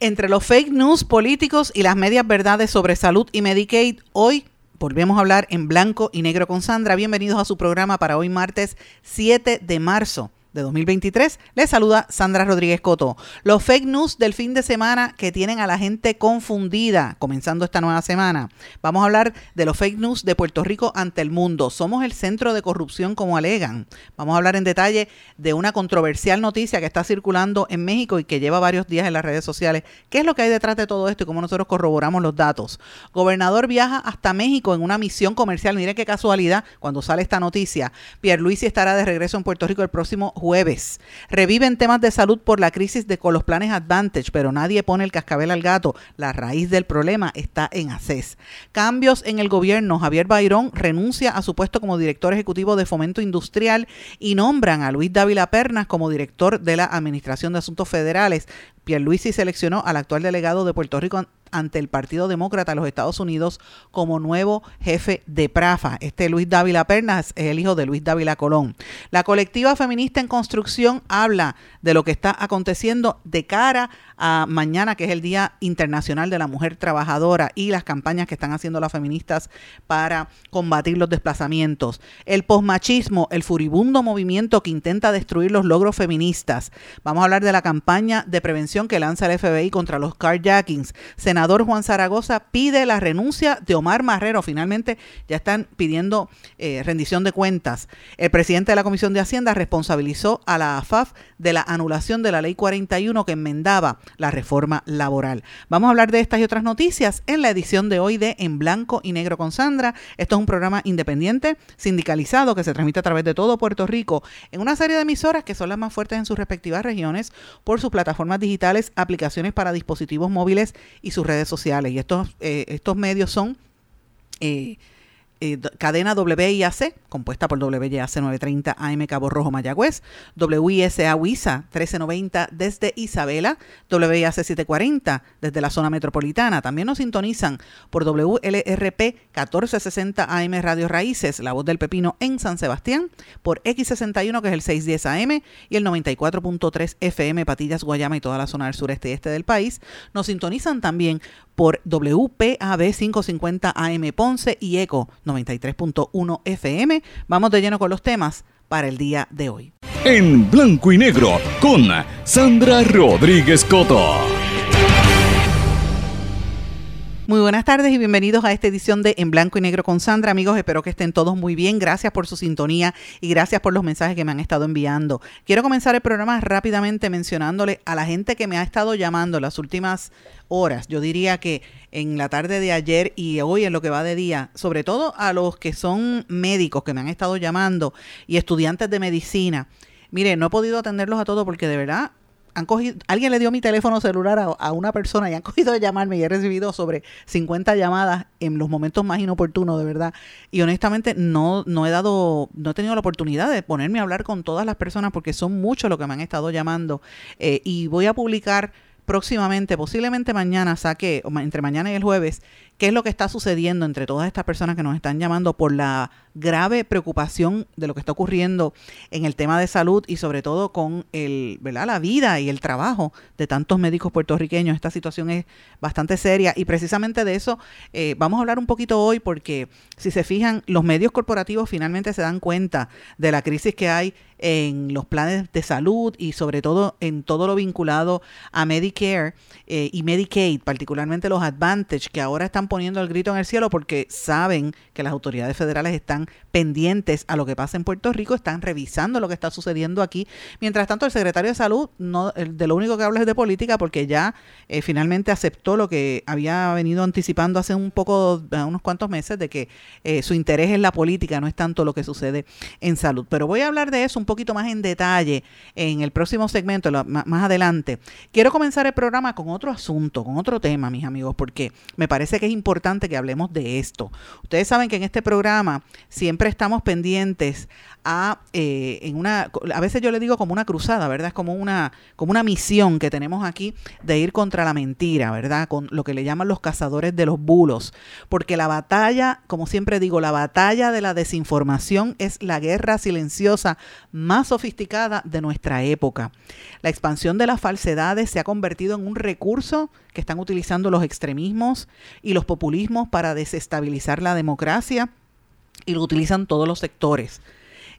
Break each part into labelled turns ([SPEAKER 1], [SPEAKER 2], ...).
[SPEAKER 1] Entre los fake news políticos y las medias verdades sobre salud y Medicaid, hoy volvemos a hablar en blanco y negro con Sandra. Bienvenidos a su programa para hoy martes 7 de marzo de 2023. Les saluda Sandra Rodríguez Coto. Los fake news del fin de semana que tienen a la gente confundida, comenzando esta nueva semana. Vamos a hablar de los fake news de Puerto Rico ante el mundo. Somos el centro de corrupción como alegan. Vamos a hablar en detalle de una controversial noticia que está circulando en México y que lleva varios días en las redes sociales. ¿Qué es lo que hay detrás de todo esto y cómo nosotros corroboramos los datos? Gobernador viaja hasta México en una misión comercial. Mire qué casualidad cuando sale esta noticia. Pierre Luis estará de regreso en Puerto Rico el próximo. Reviven temas de salud por la crisis de con los planes Advantage, pero nadie pone el cascabel al gato. La raíz del problema está en ACES. Cambios en el gobierno. Javier Bayrón renuncia a su puesto como director ejecutivo de Fomento Industrial y nombran a Luis Dávila Pernas como director de la Administración de Asuntos Federales. Pierluisi seleccionó al actual delegado de Puerto Rico ante el Partido Demócrata de los Estados Unidos como nuevo jefe de PRAFA. Este Luis Dávila Pernas es el hijo de Luis Dávila Colón. La colectiva feminista en construcción habla de lo que está aconteciendo de cara a mañana, que es el Día Internacional de la Mujer Trabajadora y las campañas que están haciendo las feministas para combatir los desplazamientos. El posmachismo, el furibundo movimiento que intenta destruir los logros feministas. Vamos a hablar de la campaña de prevención que lanza el FBI contra los carjackings. Senador Juan Zaragoza pide la renuncia de Omar Marrero. Finalmente ya están pidiendo eh, rendición de cuentas. El presidente de la Comisión de Hacienda responsabilizó a la AFAF de la anulación de la Ley 41 que enmendaba la reforma laboral. Vamos a hablar de estas y otras noticias en la edición de hoy de En Blanco y Negro con Sandra. Esto es un programa independiente, sindicalizado, que se transmite a través de todo Puerto Rico en una serie de emisoras que son las más fuertes en sus respectivas regiones por sus plataformas digitales, aplicaciones para dispositivos móviles y sus redes sociales. Y estos, eh, estos medios son... Eh, eh, cadena WIAC, compuesta por WIAC 930 AM Cabo Rojo Mayagüez, WISA WISA 1390 desde Isabela, WIAC 740 desde la zona metropolitana. También nos sintonizan por WLRP 1460 AM Radio Raíces, La Voz del Pepino en San Sebastián, por X61 que es el 610 AM y el 94.3 FM Patillas, Guayama y toda la zona del sureste y este del país. Nos sintonizan también por WPAB 550 AM Ponce y ECO 93.1 FM. Vamos de lleno con los temas para el día de hoy.
[SPEAKER 2] En blanco y negro con Sandra Rodríguez Coto.
[SPEAKER 1] Muy buenas tardes y bienvenidos a esta edición de En Blanco y Negro con Sandra. Amigos, espero que estén todos muy bien. Gracias por su sintonía y gracias por los mensajes que me han estado enviando. Quiero comenzar el programa rápidamente mencionándole a la gente que me ha estado llamando las últimas horas. Yo diría que en la tarde de ayer y hoy en lo que va de día, sobre todo a los que son médicos que me han estado llamando y estudiantes de medicina. Mire, no he podido atenderlos a todos porque de verdad han cogido, alguien le dio mi teléfono celular a, una persona y han cogido de llamarme y he recibido sobre 50 llamadas en los momentos más inoportunos, de verdad. Y honestamente no, no he dado, no he tenido la oportunidad de ponerme a hablar con todas las personas porque son muchos los que me han estado llamando. Eh, y voy a publicar próximamente, posiblemente mañana, saque, entre mañana y el jueves, qué es lo que está sucediendo entre todas estas personas que nos están llamando por la grave preocupación de lo que está ocurriendo en el tema de salud y sobre todo con el, ¿verdad? la vida y el trabajo de tantos médicos puertorriqueños. Esta situación es bastante seria y precisamente de eso eh, vamos a hablar un poquito hoy porque si se fijan, los medios corporativos finalmente se dan cuenta de la crisis que hay en los planes de salud y sobre todo en todo lo vinculado a Medicare eh, y Medicaid, particularmente los Advantage, que ahora están poniendo el grito en el cielo porque saben que las autoridades federales están pendientes a lo que pasa en Puerto Rico, están revisando lo que está sucediendo aquí. Mientras tanto, el secretario de Salud no de lo único que habla es de política porque ya eh, finalmente aceptó lo que había venido anticipando hace un poco, unos cuantos meses, de que eh, su interés en la política no es tanto lo que sucede en salud. Pero voy a hablar de eso un poquito más en detalle en el próximo segmento, más adelante. Quiero comenzar el programa con otro asunto, con otro tema, mis amigos, porque me parece que es importante que hablemos de esto. Ustedes saben que en este programa siempre estamos pendientes a eh, en una a veces yo le digo como una cruzada, ¿verdad? Es como una como una misión que tenemos aquí de ir contra la mentira, ¿verdad? Con lo que le llaman los cazadores de los bulos, porque la batalla, como siempre digo, la batalla de la desinformación es la guerra silenciosa más sofisticada de nuestra época. La expansión de las falsedades se ha convertido en un recurso que están utilizando los extremismos y los populismos para desestabilizar la democracia y lo utilizan todos los sectores.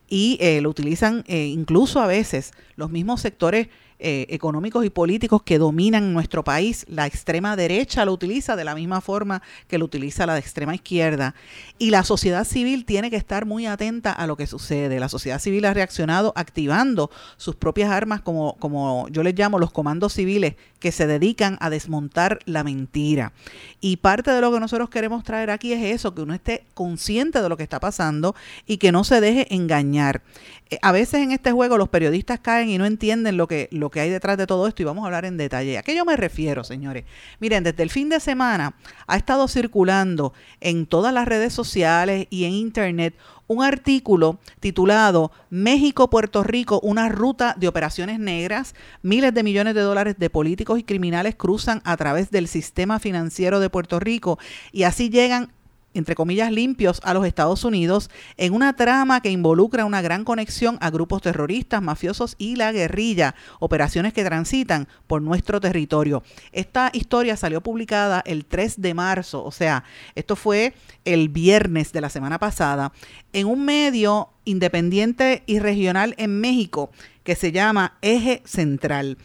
[SPEAKER 1] Y eh, lo utilizan eh, incluso a veces los mismos sectores eh, económicos y políticos que dominan nuestro país. La extrema derecha lo utiliza de la misma forma que lo utiliza la extrema izquierda. Y la sociedad civil tiene que estar muy atenta a lo que sucede. La sociedad civil ha reaccionado activando sus propias armas, como, como yo les llamo los comandos civiles, que se dedican a desmontar la mentira. Y parte de lo que nosotros queremos traer aquí es eso, que uno esté consciente de lo que está pasando y que no se deje engañar. Eh, a veces en este juego los periodistas caen y no entienden lo que, que hay detrás de todo esto y vamos a hablar en detalle. ¿A qué yo me refiero, señores? Miren, desde el fin de semana ha estado circulando en todas las redes sociales y en internet un artículo titulado México-Puerto Rico, una ruta de operaciones negras. Miles de millones de dólares de políticos y criminales cruzan a través del sistema financiero de Puerto Rico y así llegan entre comillas, limpios a los Estados Unidos en una trama que involucra una gran conexión a grupos terroristas, mafiosos y la guerrilla, operaciones que transitan por nuestro territorio. Esta historia salió publicada el 3 de marzo, o sea, esto fue el viernes de la semana pasada, en un medio independiente y regional en México que se llama Eje Central.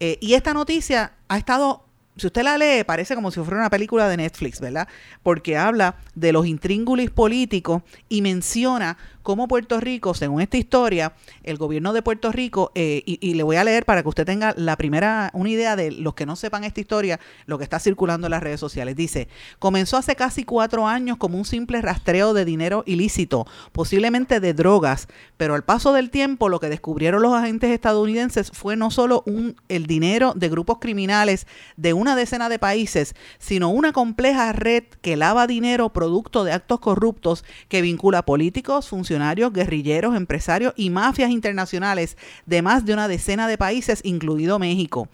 [SPEAKER 1] Eh, y esta noticia ha estado si usted la lee, parece como si fuera una película de Netflix, ¿verdad? Porque habla de los intríngulis políticos y menciona cómo Puerto Rico, según esta historia, el gobierno de Puerto Rico, eh, y, le voy a leer para que usted tenga la primera, una idea de los que no sepan esta historia, lo que está circulando en las redes sociales. Dice, comenzó hace casi cuatro años como un simple rastreo de dinero ilícito, posiblemente de drogas, pero al paso del tiempo lo que descubrieron los agentes estadounidenses fue no solo un, el dinero de grupos criminales de una decena de países, sino una compleja red que lava dinero producto de actos corruptos que vincula políticos, funcionarios, guerrilleros, empresarios y mafias internacionales de más de una decena de países, incluido México.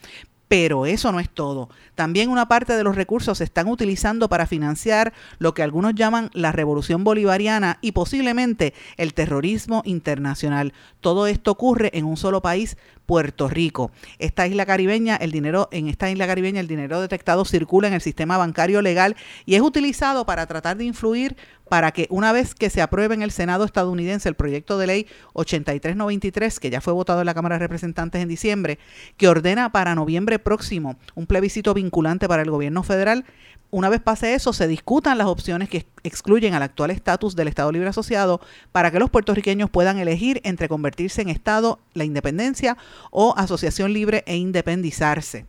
[SPEAKER 1] Pero eso no es todo. También una parte de los recursos se están utilizando para financiar lo que algunos llaman la revolución bolivariana y posiblemente el terrorismo internacional. Todo esto ocurre en un solo país, Puerto Rico. Esta isla caribeña, el dinero en esta isla caribeña el dinero detectado circula en el sistema bancario legal y es utilizado para tratar de influir para que una vez que se apruebe en el Senado estadounidense el proyecto de ley 8393, que ya fue votado en la Cámara de Representantes en diciembre, que ordena para noviembre próximo un plebiscito vinculante para el gobierno federal, una vez pase eso, se discutan las opciones que excluyen al actual estatus del Estado Libre Asociado para que los puertorriqueños puedan elegir entre convertirse en Estado, la independencia o asociación libre e independizarse.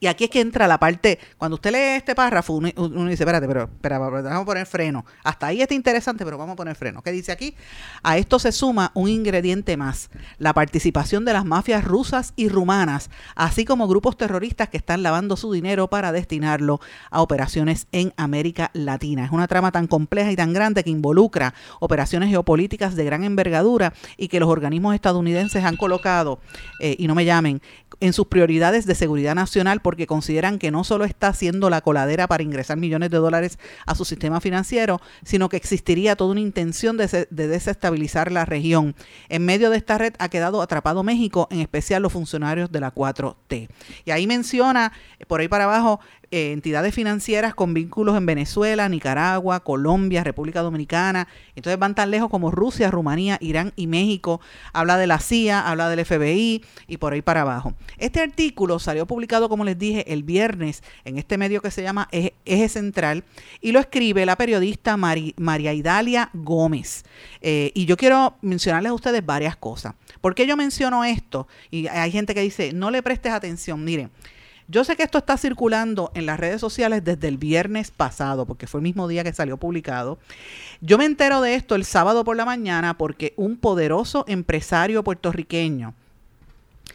[SPEAKER 1] Y aquí es que entra la parte, cuando usted lee este párrafo, uno, dice, espérate, pero, pero, vamos a poner freno. Hasta ahí está interesante, pero vamos a poner freno. ¿Qué dice aquí? A esto se suma un ingrediente más, la participación de las mafias rusas y rumanas, así como grupos terroristas que están lavando su dinero para destinarlo a operaciones en América Latina. Es una trama tan compleja y tan grande que involucra operaciones geopolíticas de gran envergadura y que los organismos estadounidenses han colocado, eh, y no me llamen, en sus prioridades de seguridad nacional porque consideran que no solo está haciendo la coladera para ingresar millones de dólares a su sistema financiero, sino que existiría toda una intención de, desestabilizar la región. En medio de esta red ha quedado atrapado México, en especial los funcionarios de la 4T. Y ahí menciona, por ahí para abajo, eh, entidades financieras con vínculos en Venezuela, Nicaragua, Colombia, República Dominicana. Entonces van tan lejos como Rusia, Rumanía, Irán y México. Habla de la CIA, habla del FBI y por ahí para abajo. Este artículo salió publicado, como les dije, el viernes en este medio que se llama Eje, Central y lo escribe la periodista María Idalia Gómez. Eh, y yo quiero mencionarles a ustedes varias cosas. ¿Por qué yo menciono esto? Y hay gente que dice, no le prestes atención. Miren, yo sé que esto está circulando en las redes sociales desde el viernes pasado, porque fue el mismo día que salió publicado. Yo me entero de esto el sábado por la mañana porque un poderoso empresario puertorriqueño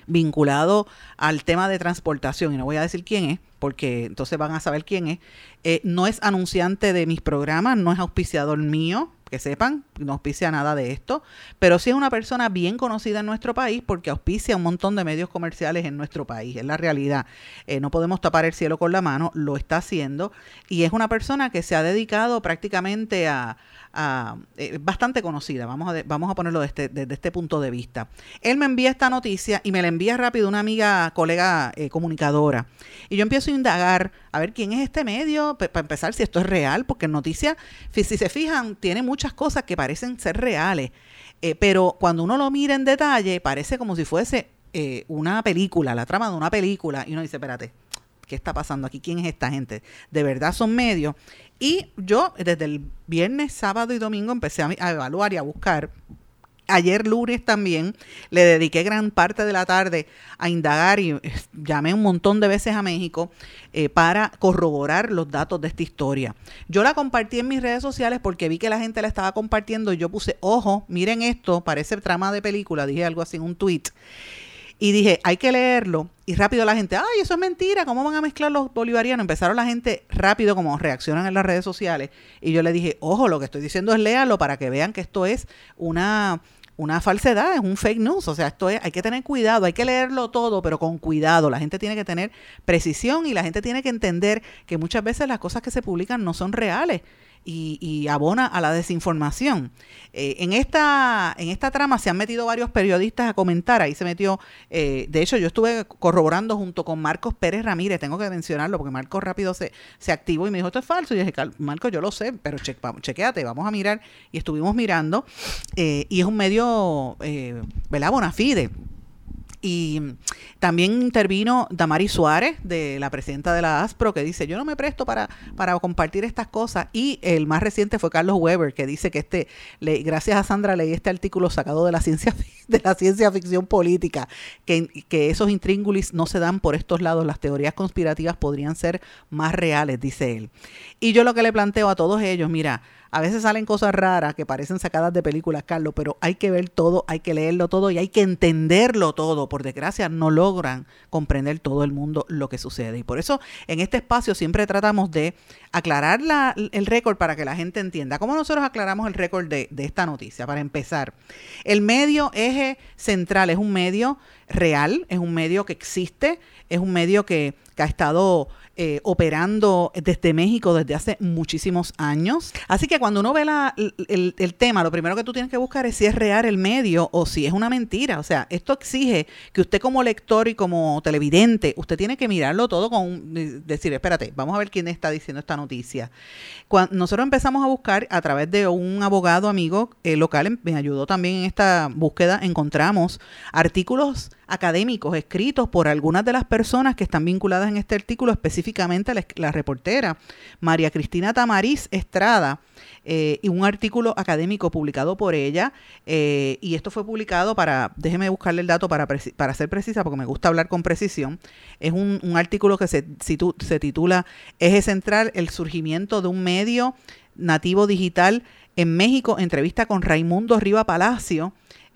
[SPEAKER 1] vinculado al tema de transportación, y no voy a decir quién es, porque entonces van a saber quién es, eh, no es anunciante de mis programas, no es auspiciador mío, que sepan, no auspicia nada de esto, pero sí es una persona bien conocida en nuestro país porque auspicia un montón de medios comerciales en nuestro país, es la realidad. Eh, no podemos tapar el cielo con la mano, lo está haciendo y es una persona que se ha dedicado prácticamente a, eh, bastante conocida, vamos a, vamos a ponerlo desde, desde, este punto de vista. Él me envía esta noticia y me la envía rápido una amiga, colega eh, comunicadora. Y yo empiezo a indagar a ver quién es este medio, para empezar si esto es real, porque en noticia, si se fijan, tiene muchas cosas que parecen ser reales. Eh, pero cuando uno lo mira en detalle, parece como si fuese una película, la trama de una película. Y uno dice, espérate, ¿qué está pasando aquí? ¿Quién es esta gente? ¿De verdad son medios? Y yo desde el viernes, sábado y domingo empecé a, evaluar y a buscar Ayer lunes también le dediqué gran parte de la tarde a indagar y eh, llamé un montón de veces a México eh, para corroborar los datos de esta historia. Yo la compartí en mis redes sociales porque vi que la gente la estaba compartiendo y yo puse, ojo, miren esto, parece trama de película, dije algo así en un tweet. Y dije, hay que leerlo. Y rápido la gente, ay, eso es mentira, ¿cómo van a mezclar los bolivarianos? Empezaron la gente rápido, como reaccionan en las redes sociales. Y yo le dije, ojo, lo que estoy diciendo es léalo para que vean que esto es una, una falsedad, es un fake news. O sea, esto es, hay que tener cuidado, hay que leerlo todo, pero con cuidado. La gente tiene que tener precisión y la gente tiene que entender que muchas veces las cosas que se publican no son reales y, abona a la desinformación. Eh, en, esta, en esta trama se han metido varios periodistas a comentar, ahí se metió, eh, de hecho yo estuve corroborando junto con Marcos Pérez Ramírez, tengo que mencionarlo porque Marcos rápido se, se activó y me dijo, esto es falso, y yo dije, Marcos, yo lo sé, pero che, chequéate, vamos a mirar, y estuvimos mirando, eh, y es un medio, ¿verdad? Bonafide y también intervino Damari Suárez, de la presidenta de la ASPRO, que dice, yo no me presto para, para compartir estas cosas. Y el más reciente fue Carlos Weber, que dice que este, gracias a Sandra leí este artículo sacado de la ciencia, de la ciencia ficción política, que, que esos intríngulis no se dan por estos lados, las teorías conspirativas podrían ser más reales, dice él. Y yo lo que le planteo a todos ellos, mira, a veces salen cosas raras que parecen sacadas de películas, Carlos, pero hay que ver todo, hay que leerlo todo y hay que entenderlo todo. Por desgracia, no logran comprender todo el mundo lo que sucede. Y por eso en este espacio siempre tratamos de aclarar el récord para que la gente entienda. ¿Cómo nosotros aclaramos el récord de, de esta noticia? Para empezar, el medio eje central es un medio real, es un medio que existe, es un medio que, que ha estado eh, operando desde México desde hace muchísimos años. Así que cuando uno ve la, el, el, tema, lo primero que tú tienes que buscar es si es real el medio o si es una mentira. O sea, esto exige que usted como lector y como televidente, usted tiene que mirarlo todo con decir, espérate, vamos a ver quién está diciendo esta noticia. Cuando nosotros empezamos a buscar a través de un abogado amigo eh, local, me ayudó también en esta búsqueda, encontramos artículos académicos escritos por algunas de las personas que están vinculadas en este artículo, específicamente la, reportera María Cristina Tamariz Estrada, eh, y un artículo académico publicado por ella, eh, y esto fue publicado para, déjeme buscarle el dato para, para ser precisa, porque me gusta hablar con precisión, es un, artículo que se, se titula Eje Central, el surgimiento de un medio nativo digital en México, entrevista con Raimundo Riva Palacio,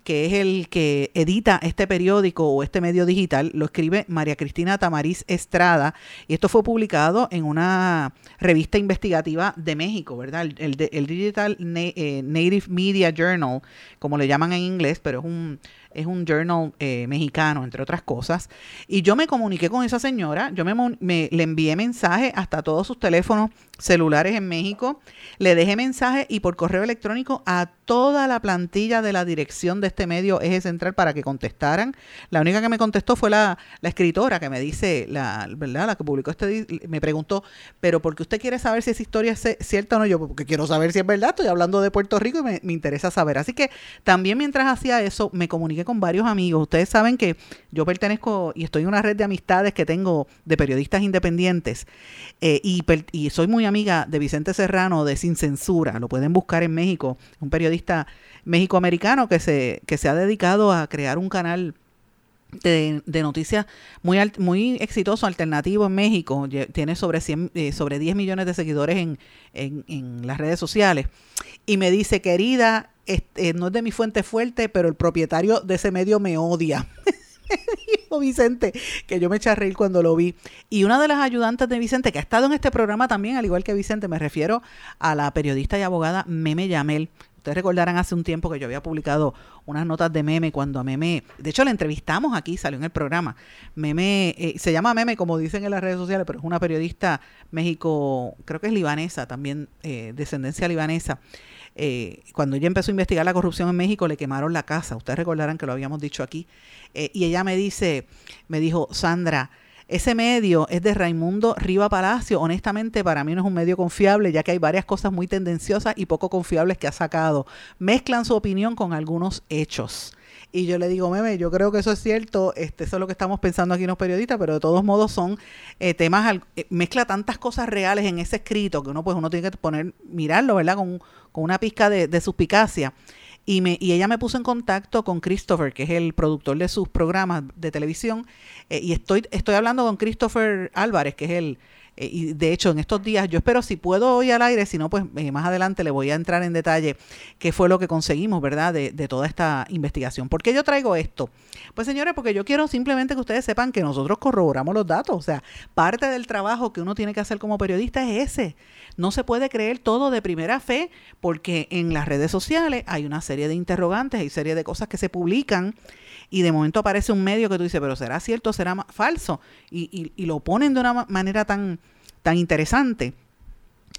[SPEAKER 1] que es el que edita este periódico o este medio digital, lo escribe María Cristina Tamariz Estrada, y esto fue publicado en una revista investigativa de México, ¿verdad? El, el, Digital eh, Native Media Journal, como le llaman en inglés, pero es un, es un journal eh, mexicano, entre otras cosas. Y yo me comuniqué con esa señora, yo me, le envié mensaje hasta todos sus teléfonos celulares en México, le dejé mensaje y por correo electrónico a toda la plantilla de la dirección de este medio Eje Central para que contestaran. La única que me contestó fue la, la escritora que me dice, la, ¿verdad? La que publicó este, me preguntó, pero ¿por qué usted quiere saber si esa historia es cierta o no? Yo, porque quiero saber si es verdad, estoy hablando de Puerto Rico y me, me interesa saber. Así que también mientras hacía eso, me comuniqué con varios amigos. Ustedes saben que yo pertenezco y estoy en una red de amistades que tengo de periodistas independientes eh, y, soy muy amiga de Vicente Serrano de Sin Censura, lo pueden buscar en México, un periodista méxico-americano que se, que se ha dedicado a crear un canal de, noticias muy muy exitoso, alternativo en México. Tiene sobre, 100, eh, sobre 10 millones de seguidores en, en, las redes sociales. Y me dice, querida, este, no es de mi fuente fuerte, pero el propietario de ese medio me odia. dijo Vicente, que yo me eché a reír cuando lo vi. Y una de las ayudantes de Vicente, que ha estado en este programa también, al igual que Vicente, me refiero a la periodista y abogada Meme Yamel. Ustedes recordarán hace un tiempo que yo había publicado unas notas de Meme cuando a Meme, de hecho la entrevistamos aquí, salió en el programa. Meme, eh, se llama Meme como dicen en las redes sociales, pero es una periodista México, creo que es libanesa, también eh, descendencia libanesa. Eh, cuando ella empezó a investigar la corrupción en México, le quemaron la casa. Ustedes recordarán que lo habíamos dicho aquí. Eh, y ella me dice, me dijo, Sandra, ese medio es de Raimundo Riva Palacio. Honestamente, para mí no es un medio confiable, ya que hay varias cosas muy tendenciosas y poco confiables que ha sacado. Mezclan su opinión con algunos hechos. Y yo le digo, meme, yo creo que eso es cierto, este, eso es lo que estamos pensando aquí los periodistas, pero de todos modos son eh, temas, mezcla tantas cosas reales en ese escrito que uno pues uno tiene que poner, mirarlo, ¿verdad? Con, con una pizca de, suspicacia. Y, me, y ella me puso en contacto con Christopher, que es el productor de sus programas de televisión. Eh, y estoy, estoy hablando con Christopher Álvarez, que es el, eh, y de hecho, en estos días, yo espero si puedo hoy al aire, si no, pues eh, más adelante le voy a entrar en detalle qué fue lo que conseguimos, ¿verdad?, de, de, toda esta investigación. ¿Por qué yo traigo esto? Pues señores, porque yo quiero simplemente que ustedes sepan que nosotros corroboramos los datos. O sea, parte del trabajo que uno tiene que hacer como periodista es ese. No se puede creer todo de primera fe, porque en las redes sociales hay una serie de interrogantes, hay serie de cosas que se publican y de momento aparece un medio que tú dices, pero ¿será cierto, será falso? Y, lo ponen de una manera tan, tan interesante.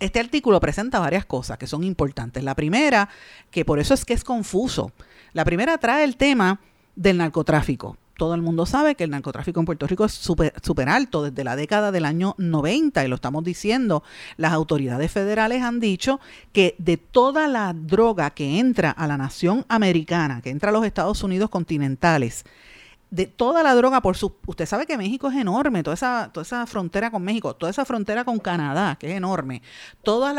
[SPEAKER 1] Este artículo presenta varias cosas que son importantes. La primera, que por eso es que es confuso. La primera trae el tema del narcotráfico todo el mundo sabe que el narcotráfico en Puerto Rico es súper alto desde la década del año 90 y lo estamos diciendo. Las autoridades federales han dicho que de toda la droga que entra a la nación americana, que entra a los Estados Unidos continentales, de toda la droga por su usted sabe que México es enorme toda esa toda esa frontera con México toda esa frontera con Canadá que es enorme todos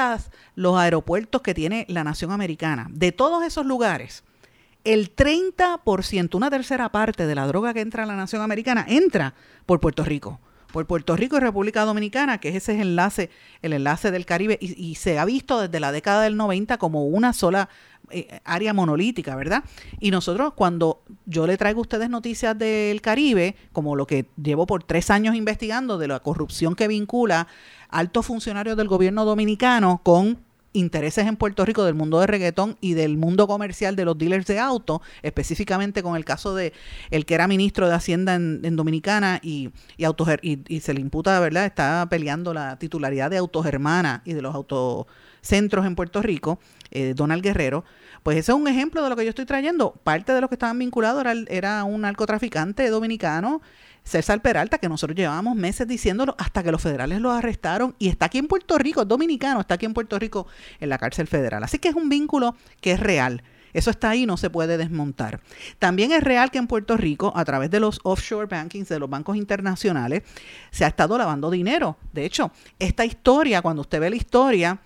[SPEAKER 1] los aeropuertos que tiene la nación americana de todos esos lugares el 30%, una tercera parte de la droga que entra a la nación americana, entra por Puerto Rico. Por Puerto Rico y República Dominicana, que ese es el enlace, el enlace del Caribe, y, se ha visto desde la década del 90 como una sola eh, área monolítica, ¿verdad? Y nosotros, cuando yo le traigo a ustedes noticias del Caribe, como lo que llevo por tres años investigando de la corrupción que vincula altos funcionarios del gobierno dominicano con intereses en Puerto Rico del mundo de reggaetón y del mundo comercial de los dealers de auto, específicamente con el caso de el que era ministro de Hacienda en, Dominicana y, y, y, se le imputa, ¿verdad? Está peleando la titularidad de Autogermana y de los autocentros en Puerto Rico, eh, Donald Guerrero. Pues ese es un ejemplo de lo que yo estoy trayendo. Parte de los que estaban vinculados era, era un narcotraficante dominicano César Peralta, que nosotros llevábamos meses diciéndolo hasta que los federales lo arrestaron y está aquí en Puerto Rico, es dominicano, está aquí en Puerto Rico en la cárcel federal. Así que es un vínculo que es real. Eso está ahí, no se puede desmontar. También es real que en Puerto Rico, a través de los offshore bankings, de los bancos internacionales, se ha estado lavando dinero. De hecho, esta historia, cuando usted ve la historia,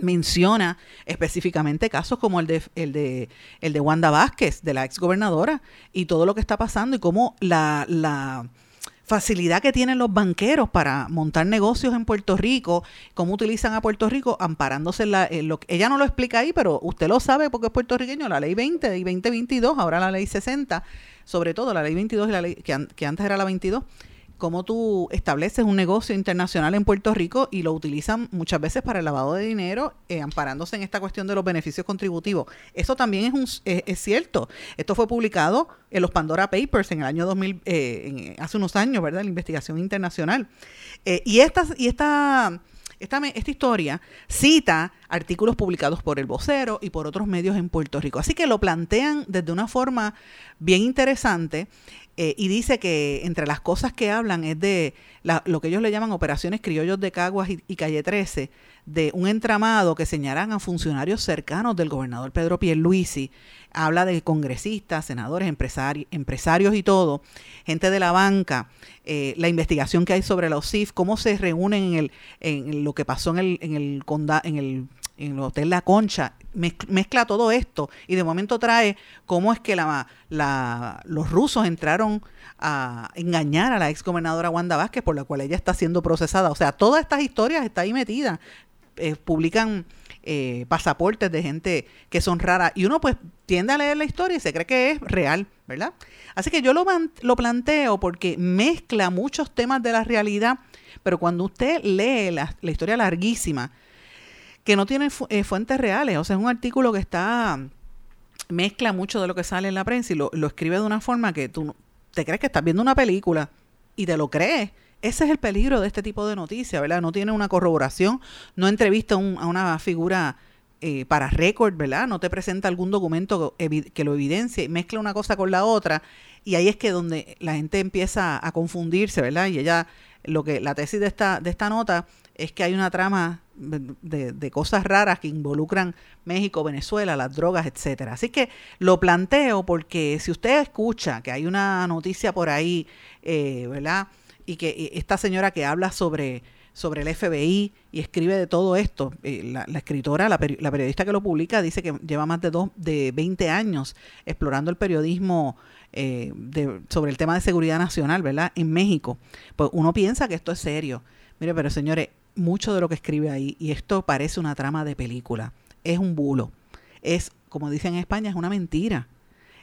[SPEAKER 1] menciona específicamente casos como el de, el de, el de Wanda Vázquez, de la ex gobernadora, y todo lo que está pasando y cómo la, la facilidad que tienen los banqueros para montar negocios en Puerto Rico, cómo utilizan a Puerto Rico amparándose en, la, lo que ella no lo explica ahí, pero usted lo sabe porque es puertorriqueño, la ley 20 y 2022, ahora la ley 60, sobre todo la ley 22 y la ley que, que antes era la 22 cómo tú estableces un negocio internacional en Puerto Rico y lo utilizan muchas veces para el lavado de dinero, eh, amparándose en esta cuestión de los beneficios contributivos. Eso también es, un, es, cierto. Esto fue publicado en los Pandora Papers en el año 2000, eh, hace unos años, ¿verdad? La investigación internacional. Eh, y esta, y esta esta, esta historia cita artículos publicados por el vocero y por otros medios en Puerto Rico. Así que lo plantean desde una forma bien interesante eh, y dice que entre las cosas que hablan es de lo que ellos le llaman operaciones criollos de Caguas y, Calle 13, de un entramado que señalan a funcionarios cercanos del gobernador Pedro Pierluisi. Habla de congresistas, senadores, empresarios, empresarios y todo, gente de la banca, eh, la investigación que hay sobre la OSIF, cómo se reúnen en, el, en lo que pasó en el, en el, en el en el Hotel La Concha, mezcla todo esto y de momento trae cómo es que la, los rusos entraron a engañar a la ex gobernadora Wanda Vázquez, por la cual ella está siendo procesada. O sea, todas estas historias está ahí metidas. Eh, publican eh, pasaportes de gente que son raras y uno pues tiende a leer la historia y se cree que es real, ¿verdad? Así que yo lo, lo planteo porque mezcla muchos temas de la realidad, pero cuando usted lee la, la historia larguísima, que no tiene eh, fuentes reales. O sea, es un artículo que está mezcla mucho de lo que sale en la prensa y lo, escribe de una forma que tú te crees que estás viendo una película y te lo crees. Ese es el peligro de este tipo de noticias, ¿verdad? No tiene una corroboración, no entrevista a una figura eh, para récord, ¿verdad? No te presenta algún documento que lo evidencie, mezcla una cosa con la otra y ahí es que donde la gente empieza a confundirse, ¿verdad? Y ella, lo que la tesis de esta, de esta nota es que hay una trama de, cosas raras que involucran México, Venezuela, las drogas, etcétera. Así que lo planteo porque si usted escucha que hay una noticia por ahí, eh, ¿verdad? Y que esta señora que habla sobre sobre el FBI y escribe de todo esto. Eh, la, escritora, la, periodista que lo publica, dice que lleva más de, dos, de 20 años explorando el periodismo eh, sobre el tema de seguridad nacional, ¿verdad? En México. Pues uno piensa que esto es serio. Mire, pero señores, mucho de lo que escribe ahí, y esto parece una trama de película, es un bulo. Es, como dicen en España, es una mentira.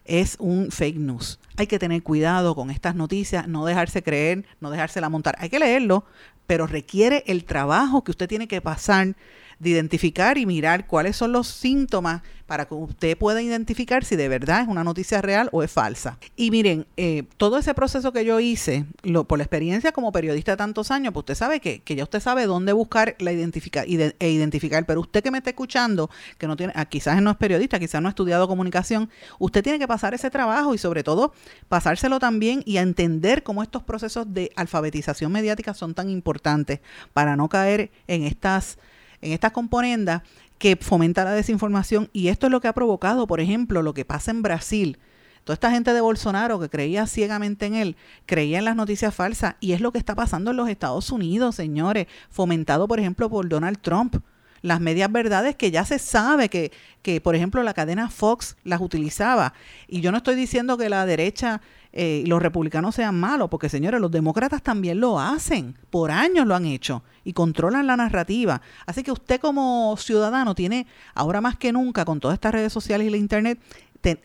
[SPEAKER 1] Es un fake news. Hay que tener cuidado con estas noticias, no dejarse creer, no dejársela montar. Hay que leerlo, pero requiere el trabajo que usted tiene que pasar de identificar y mirar cuáles son los síntomas para que usted pueda identificar si de verdad es una noticia real o es falsa. Y miren, eh, todo ese proceso que yo hice, por la experiencia como periodista de tantos años, pues usted sabe que, que ya usted sabe dónde buscar la identificar e identificar, pero usted que me está escuchando, que no tiene, ah, quizás no es periodista, quizás no ha estudiado comunicación, usted tiene que pasar ese trabajo y sobre todo pasárselo también y a entender cómo estos procesos de alfabetización mediática son tan importantes para no caer en estas en estas componendas que fomenta la desinformación y esto es lo que ha provocado, por ejemplo, lo que pasa en Brasil. Toda esta gente de Bolsonaro que creía ciegamente en él, creía en las noticias falsas y es lo que está pasando en los Estados Unidos, señores, fomentado, por ejemplo, por Donald Trump las medias verdades que ya se sabe que, que, por ejemplo, la cadena Fox las utilizaba. Y yo no estoy diciendo que la derecha eh, los republicanos sean malos, porque señores, los demócratas también lo hacen, por años lo han hecho y controlan la narrativa. Así que usted como ciudadano tiene, ahora más que nunca, con todas estas redes sociales y la internet,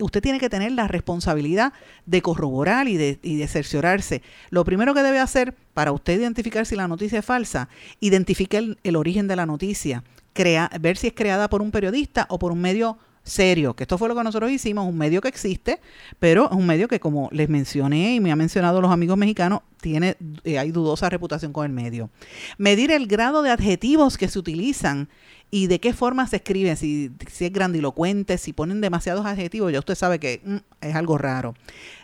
[SPEAKER 1] usted tiene que tener la responsabilidad de corroborar y de, cerciorarse. Lo primero que debe hacer para usted identificar si la noticia es falsa, identifique el, el origen de la noticia, crea, ver si es creada por un periodista o por un medio serio, que esto fue lo que nosotros hicimos, un medio que existe, pero es un medio que como les mencioné y me han mencionado los amigos mexicanos, tiene, eh, hay dudosa reputación con el medio. Medir el grado de adjetivos que se utilizan y de qué forma se escriben, si, es grandilocuente, si ponen demasiados adjetivos, ya usted sabe que mm, es algo raro.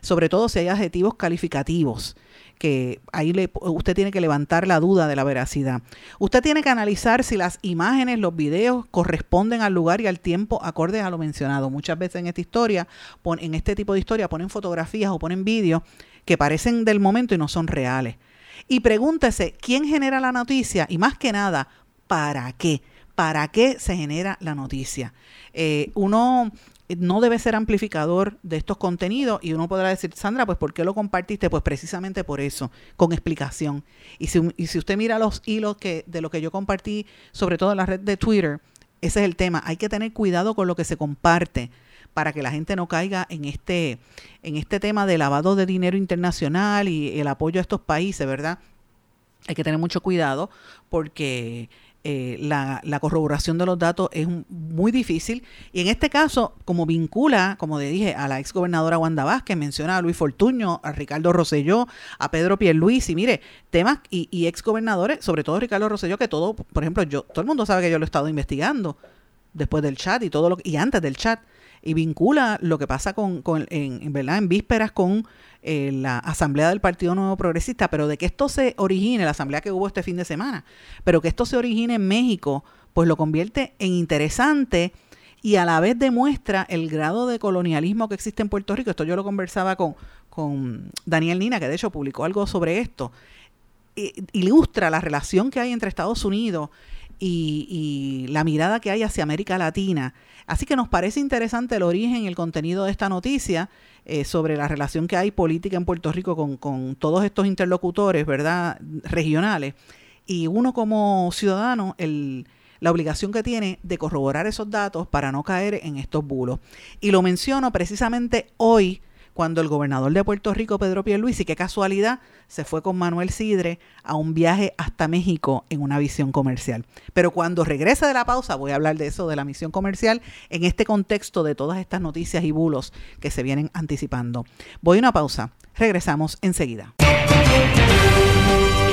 [SPEAKER 1] Sobre todo si hay adjetivos calificativos que ahí le, usted tiene que levantar la duda de la veracidad. Usted tiene que analizar si las imágenes, los videos corresponden al lugar y al tiempo acorde a lo mencionado. Muchas veces en esta historia, en este tipo de historia, ponen fotografías o ponen vídeos que parecen del momento y no son reales. Y pregúntese quién genera la noticia y más que nada, ¿para qué? ¿Para qué se genera la noticia? Eh, uno no debe ser amplificador de estos contenidos y uno podrá decir, Sandra, pues ¿por qué lo compartiste? Pues precisamente por eso, con explicación. Y si, y si usted mira los hilos que, de lo que yo compartí, sobre todo en la red de Twitter, ese es el tema. Hay que tener cuidado con lo que se comparte para que la gente no caiga en este, en este tema de lavado de dinero internacional y el apoyo a estos países, ¿verdad? Hay que tener mucho cuidado porque eh, la, la, corroboración de los datos es muy difícil. Y en este caso, como vincula, como le dije, a la ex gobernadora Wanda Vázquez, menciona a Luis Fortuño, a Ricardo Rosselló, a Pedro Pierluisi, mire, temas y, y ex gobernadores, sobre todo Ricardo Rosselló, que todo, por ejemplo, yo, todo el mundo sabe que yo lo he estado investigando después del chat y todo lo y antes del chat y vincula lo que pasa con, con en, ¿verdad? en vísperas con eh, la asamblea del Partido Nuevo Progresista, pero de que esto se origine, la asamblea que hubo este fin de semana, pero que esto se origine en México, pues lo convierte en interesante y a la vez demuestra el grado de colonialismo que existe en Puerto Rico. Esto yo lo conversaba con, con Daniel Nina, que de hecho publicó algo sobre esto. ilustra la relación que hay entre Estados Unidos y, la mirada que hay hacia América Latina. Así que nos parece interesante el origen y el contenido de esta noticia eh, sobre la relación que hay política en Puerto Rico con, con todos estos interlocutores, ¿verdad?, regionales. Y uno como ciudadano, el, la obligación que tiene de corroborar esos datos para no caer en estos bulos. Y lo menciono precisamente hoy, cuando el gobernador de Puerto Rico, Pedro Pierluisi, qué casualidad, se fue con Manuel Sidre a un viaje hasta México en una visión comercial. Pero cuando regrese de la pausa, voy a hablar de eso, de la misión comercial, en este contexto de todas estas noticias y bulos que se vienen anticipando. Voy a una pausa, regresamos enseguida.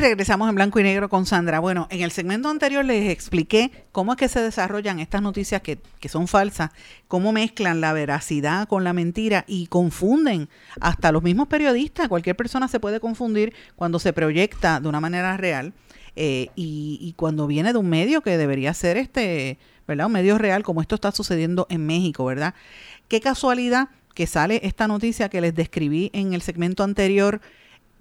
[SPEAKER 1] Regresamos en blanco y negro con Sandra. Bueno, en el segmento anterior les expliqué cómo es que se desarrollan estas noticias que, que, son falsas, cómo mezclan la veracidad con la mentira y confunden hasta los mismos periodistas. Cualquier persona se puede confundir cuando se proyecta de una manera real eh, y, y, cuando viene de un medio que debería ser este, ¿verdad? Un medio real como esto está sucediendo en México, ¿verdad? Qué casualidad que sale esta noticia que les describí en el segmento anterior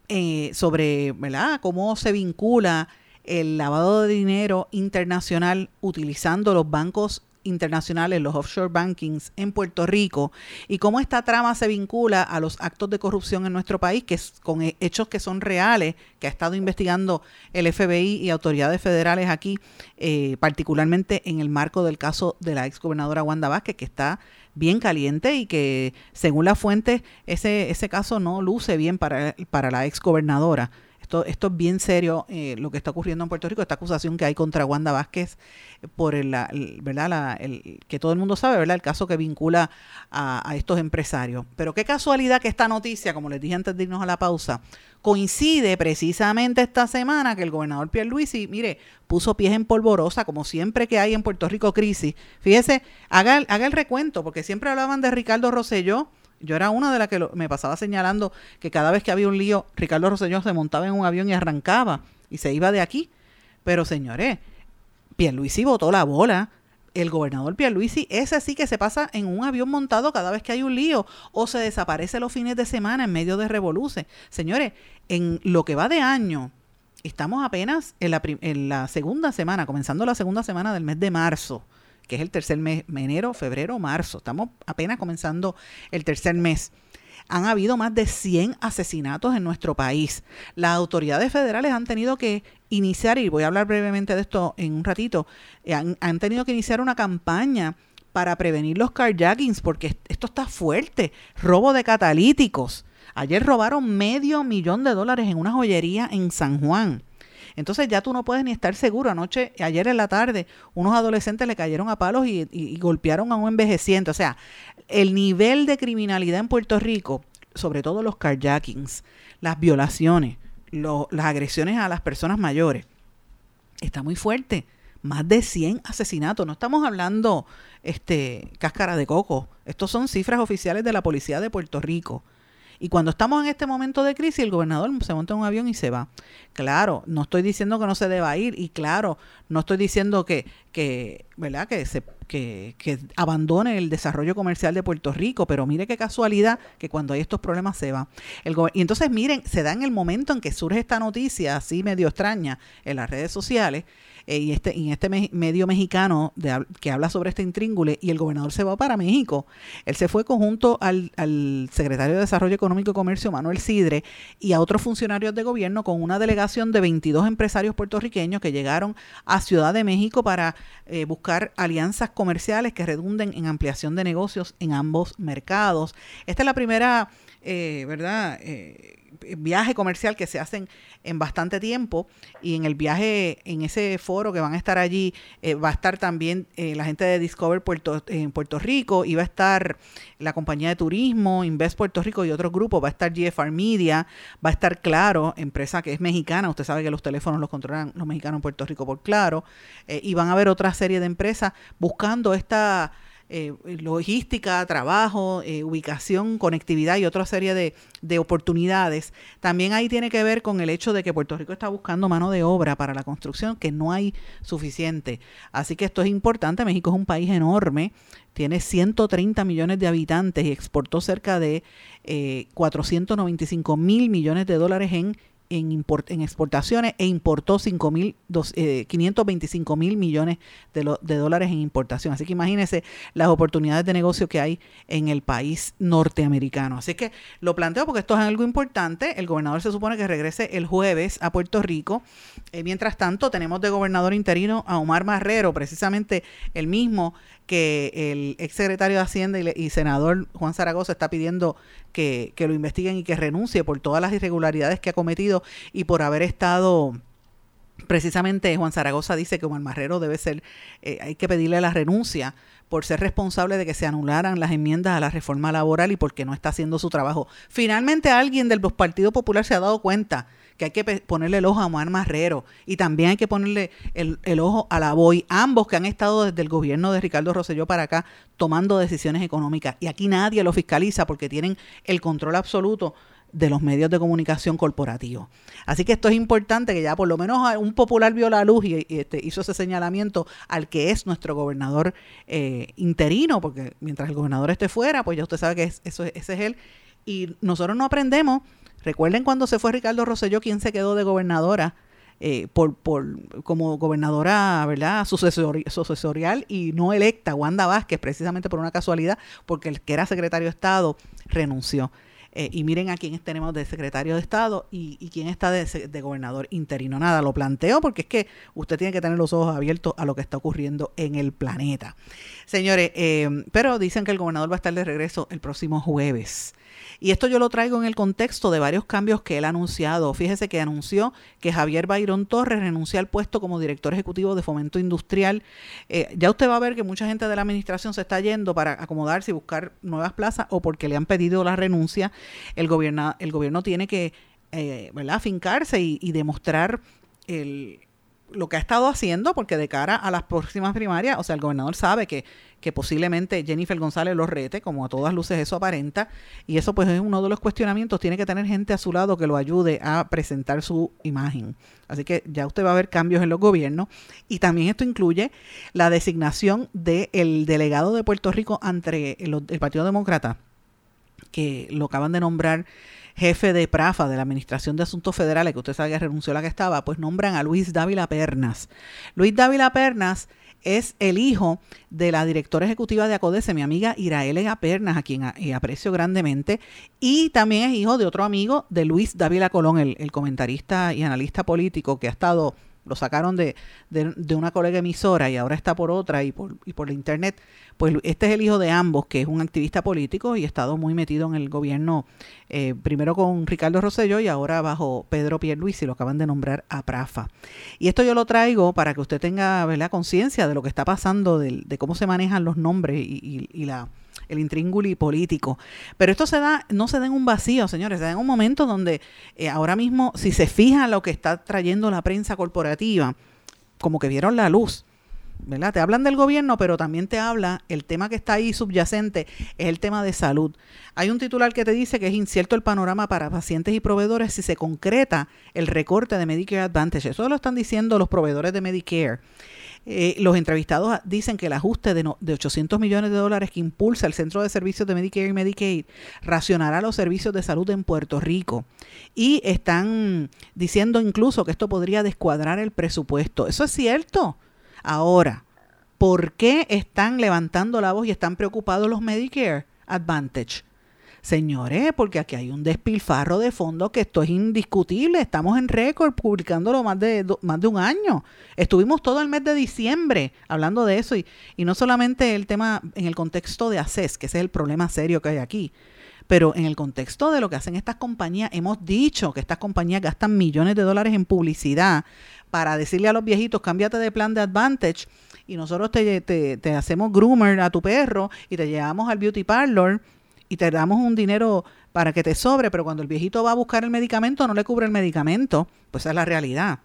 [SPEAKER 1] eh, sobre ¿verdad? cómo se vincula el lavado de dinero internacional utilizando los bancos internacionales, los offshore bankings en Puerto Rico y cómo esta trama se vincula a los actos de corrupción en nuestro país, que es con hechos que son reales, que ha estado investigando el FBI y autoridades federales aquí, eh, particularmente en el marco del caso de la ex gobernadora Wanda Vázquez, que está bien caliente y que según la fuente ese, ese caso no luce bien para, para la ex gobernadora. Esto, es bien serio eh, lo que está ocurriendo en Puerto Rico, esta acusación que hay contra Wanda Vázquez por el, ¿verdad? La, el, que todo el mundo sabe, ¿verdad? El caso que vincula a, a, estos empresarios. Pero qué casualidad que esta noticia, como les dije antes de irnos a la pausa, coincide precisamente esta semana que el gobernador Pierluisi, mire, puso pies en polvorosa, como siempre que hay en Puerto Rico crisis. Fíjese, haga, haga el recuento, porque siempre hablaban de Ricardo Rosselló, yo era una de las que me pasaba señalando que cada vez que había un lío, Ricardo Rosselló se montaba en un avión y arrancaba y se iba de aquí. Pero señores, Pierluisi botó la bola. El gobernador Pierluisi, ese sí que se pasa en un avión montado cada vez que hay un lío o se desaparece los fines de semana en medio de revoluces. Señores, en lo que va de año, estamos apenas en la, en la segunda semana, comenzando la segunda semana del mes de marzo que es el tercer mes, enero, febrero, marzo. Estamos apenas comenzando el tercer mes. Han habido más de 100 asesinatos en nuestro país. Las autoridades federales han tenido que iniciar, y voy a hablar brevemente de esto en un ratito, eh, han, han tenido que iniciar una campaña para prevenir los carjackings, porque esto está fuerte. Robo de catalíticos. Ayer robaron medio millón de dólares en una joyería en San Juan. Entonces ya tú no puedes ni estar seguro. Anoche, ayer en la tarde, unos adolescentes le cayeron a palos y, golpearon a un envejeciente. O sea, el nivel de criminalidad en Puerto Rico, sobre todo los carjackings, las violaciones, las agresiones a las personas mayores, está muy fuerte. Más de 100 asesinatos. No estamos hablando este cáscara de coco. Estos son cifras oficiales de la policía de Puerto Rico. Y cuando estamos en este momento de crisis, el gobernador se monta en un avión y se va. Claro, no estoy diciendo que no se deba ir y claro, no estoy diciendo que, que ¿verdad? Que, se, que, abandone el desarrollo comercial de Puerto Rico, pero mire qué casualidad que cuando hay estos problemas se va. El y entonces miren, se da en el momento en que surge esta noticia así medio extraña en las redes sociales, eh, y este, en este medio mexicano que habla sobre este intríngule y el gobernador se va para México. Él se fue conjunto al, al secretario de Desarrollo Económico y Comercio, Manuel Sidre, y a otros funcionarios de gobierno con una delegación de 22 empresarios puertorriqueños que llegaron a Ciudad de México para eh, buscar alianzas comerciales que redunden en ampliación de negocios en ambos mercados. Esta es la primera, eh, ¿verdad? viaje comercial que se hacen en bastante tiempo y en el viaje, en ese foro que van a estar allí, eh, va a estar también eh, la gente de Discover Puerto, en Puerto Rico y va a estar la compañía de turismo, Invest Puerto Rico y otros grupos, va a estar GFR Media, va a estar Claro, empresa que es mexicana, usted sabe que los teléfonos los controlan los mexicanos en Puerto Rico por Claro, eh, y van a haber otra serie de empresas buscando esta eh, logística, trabajo, eh, ubicación, conectividad y otra serie de, de, oportunidades. También ahí tiene que ver con el hecho de que Puerto Rico está buscando mano de obra para la construcción, que no hay suficiente. Así que esto es importante. México es un país enorme, tiene 130 millones de habitantes y exportó cerca de eh, 495 mil millones de dólares en en, exportaciones e importó 5 mil, eh, 525 mil millones de, de, dólares en importación. Así que imagínense las oportunidades de negocio que hay en el país norteamericano. Así que lo planteo porque esto es algo importante. El gobernador se supone que regrese el jueves a Puerto Rico. Eh, mientras tanto, tenemos de gobernador interino a Omar Marrero, precisamente el mismo que el exsecretario de Hacienda y, senador Juan Zaragoza está pidiendo que, lo investiguen y que renuncie por todas las irregularidades que ha cometido y por haber estado precisamente Juan Zaragoza dice que Omar Marrero debe ser, eh, hay que pedirle la renuncia por ser responsable de que se anularan las enmiendas a la reforma laboral y porque no está haciendo su trabajo. Finalmente alguien del Partido Popular se ha dado cuenta que hay que ponerle el ojo a Omar Marrero y también hay que ponerle el, ojo a la BOI, ambos que han estado desde el gobierno de Ricardo Rosselló para acá tomando decisiones económicas. Y aquí nadie lo fiscaliza porque tienen el control absoluto de los medios de comunicación corporativos. Así que esto es importante que ya por lo menos un popular vio la luz y, este, hizo ese señalamiento al que es nuestro gobernador eh, interino, porque mientras el gobernador esté fuera, pues ya usted sabe que eso, ese es él. Y nosotros no aprendemos Recuerden cuando se fue Ricardo Rosselló, quien se quedó de gobernadora, eh, por, por, como gobernadora, ¿verdad? Sucesorial y no electa, Wanda Vázquez, precisamente por una casualidad, porque el que era secretario de Estado renunció. Eh, y miren a quién tenemos de secretario de Estado y, quién está de, gobernador interino. Nada, lo planteo porque es que usted tiene que tener los ojos abiertos a lo que está ocurriendo en el planeta. Señores, eh, pero dicen que el gobernador va a estar de regreso el próximo jueves. Y esto yo lo traigo en el contexto de varios cambios que él ha anunciado. Fíjese que anunció que Javier Bayrón Torres renuncia al puesto como director ejecutivo de Fomento Industrial. Eh, ya usted va a ver que mucha gente de la administración se está yendo para acomodarse y buscar nuevas plazas o porque le han pedido la renuncia. El gobierno, el gobierno tiene que eh, ¿verdad? afincarse y demostrar el, lo que ha estado haciendo, porque de cara a las próximas primarias, o sea, el gobernador sabe que, que posiblemente Jennifer González lo rete, como a todas luces eso aparenta, y eso pues es uno de los cuestionamientos, tiene que tener gente a su lado que lo ayude a presentar su imagen. Así que ya usted va a ver cambios en los gobiernos, y también esto incluye la designación del delegado de Puerto Rico ante el, el Partido Demócrata, que lo acaban de nombrar jefe de PRAFA, de la Administración de Asuntos Federales, que usted sabe que renunció a la que estaba, pues nombran a Luis Dávila Pernas. Luis Dávila Pernas es el hijo de la directora ejecutiva de ACODESE, mi amiga Iraelia Pernas, a quien aprecio grandemente, y también es hijo de otro amigo de Luis Dávila Colón, el comentarista y analista político que ha estado lo sacaron de, de, una colega emisora y ahora está por otra y por, y por la internet, pues este es el hijo de ambos, que es un activista político y ha estado muy metido en el gobierno, eh, primero con Ricardo Rosselló y ahora bajo Pedro Pierluisi, lo acaban de nombrar a Prafa. Y esto yo lo traigo para que usted tenga conciencia de lo que está pasando, de, de, cómo se manejan los nombres y, y la el intrínguli político. Pero esto se da, no se da en un vacío, señores, se da en un momento donde eh, ahora mismo, si se fija lo que está trayendo la prensa corporativa, como que vieron la luz. ¿verdad? Te hablan del gobierno, pero también te habla, el tema que está ahí subyacente es el tema de salud. Hay un titular que te dice que es incierto el panorama para pacientes y proveedores si se concreta el recorte de Medicare Advantage. Eso lo están diciendo los proveedores de Medicare. Eh, los entrevistados dicen que el ajuste de, de 800 millones de dólares que impulsa el Centro de Servicios de Medicare y Medicaid racionará los servicios de salud en Puerto Rico. Y están diciendo incluso que esto podría descuadrar el presupuesto. Eso es cierto. Ahora, ¿por qué están levantando la voz y están preocupados los Medicare Advantage? Señores, porque aquí hay un despilfarro de fondos que esto es indiscutible. Estamos en récord publicándolo más de, más de un año. Estuvimos todo el mes de diciembre hablando de eso y, y no solamente el tema en el contexto de ACES, que ese es el problema serio que hay aquí, pero en el contexto de lo que hacen estas compañías, hemos dicho que estas compañías gastan millones de dólares en publicidad para decirle a los viejitos, cámbiate de plan de Advantage y nosotros te, te, te hacemos groomer a tu perro y te llevamos al beauty parlor y te damos un dinero para que te sobre, pero cuando el viejito va a buscar el medicamento no le cubre el medicamento, pues esa es la realidad.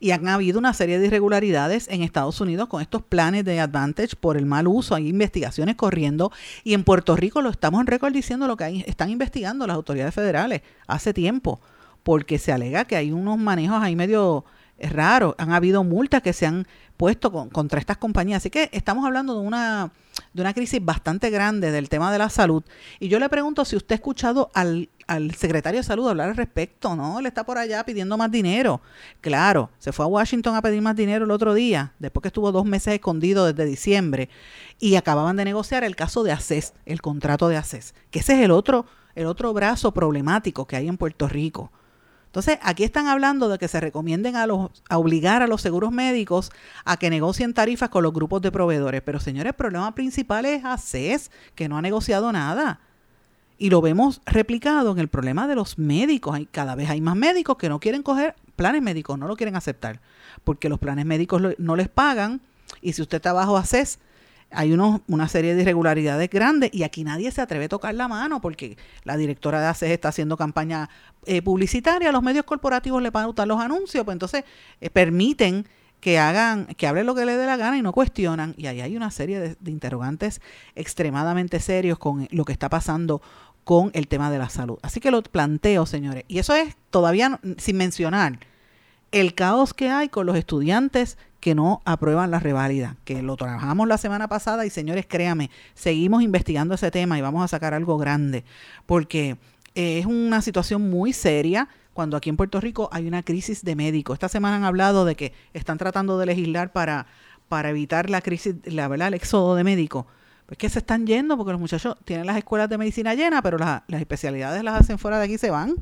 [SPEAKER 1] Y han habido una serie de irregularidades en Estados Unidos con estos planes de Advantage por el mal uso. Hay investigaciones corriendo y en Puerto Rico lo estamos en récord diciendo lo que están investigando las autoridades federales hace tiempo, porque se alega que hay unos manejos ahí medio raros. Han habido multas que se han puesto contra estas compañías. Así que estamos hablando de una, de una crisis bastante grande del tema de la salud. Y yo le pregunto si usted ha escuchado al, al secretario de salud hablar al respecto, ¿no? Le está por allá pidiendo más dinero. Claro, se fue a Washington a pedir más dinero el otro día, después que estuvo dos meses escondido desde diciembre, y acababan de negociar el caso de ACES, el contrato de ACES, que ese es el otro, el otro brazo problemático que hay en Puerto Rico. Entonces, aquí están hablando de que se recomienden a, los, a obligar a los seguros médicos a que negocien tarifas con los grupos de proveedores. Pero señores, el problema principal es ACES, que no ha negociado nada. Y lo vemos replicado en el problema de los médicos. Hay, cada vez hay más médicos que no quieren coger planes médicos, no lo quieren aceptar, porque los planes médicos no les pagan. Y si usted está bajo ACES, hay unos, una serie de irregularidades grandes y aquí nadie se atreve a tocar la mano porque la directora de ACES está haciendo campaña eh, publicitaria, los medios corporativos le a los anuncios, pues entonces eh, permiten que hagan, que hablen lo que les dé la gana y no cuestionan. Y ahí hay una serie de, de interrogantes extremadamente serios con lo que está pasando con el tema de la salud. Así que lo planteo, señores. Y eso es todavía sin mencionar el caos que hay con los estudiantes que no aprueban la reválida, que lo trabajamos la semana pasada y señores, créame, seguimos investigando ese tema y vamos a sacar algo grande, porque es una situación muy seria cuando aquí en Puerto Rico hay una crisis de médicos. Esta semana han hablado de que están tratando de legislar para, para evitar la crisis, la verdad, el éxodo de médicos. Pues que se están yendo porque los muchachos tienen las escuelas de medicina llenas, pero las, especialidades las hacen fuera de aquí se van.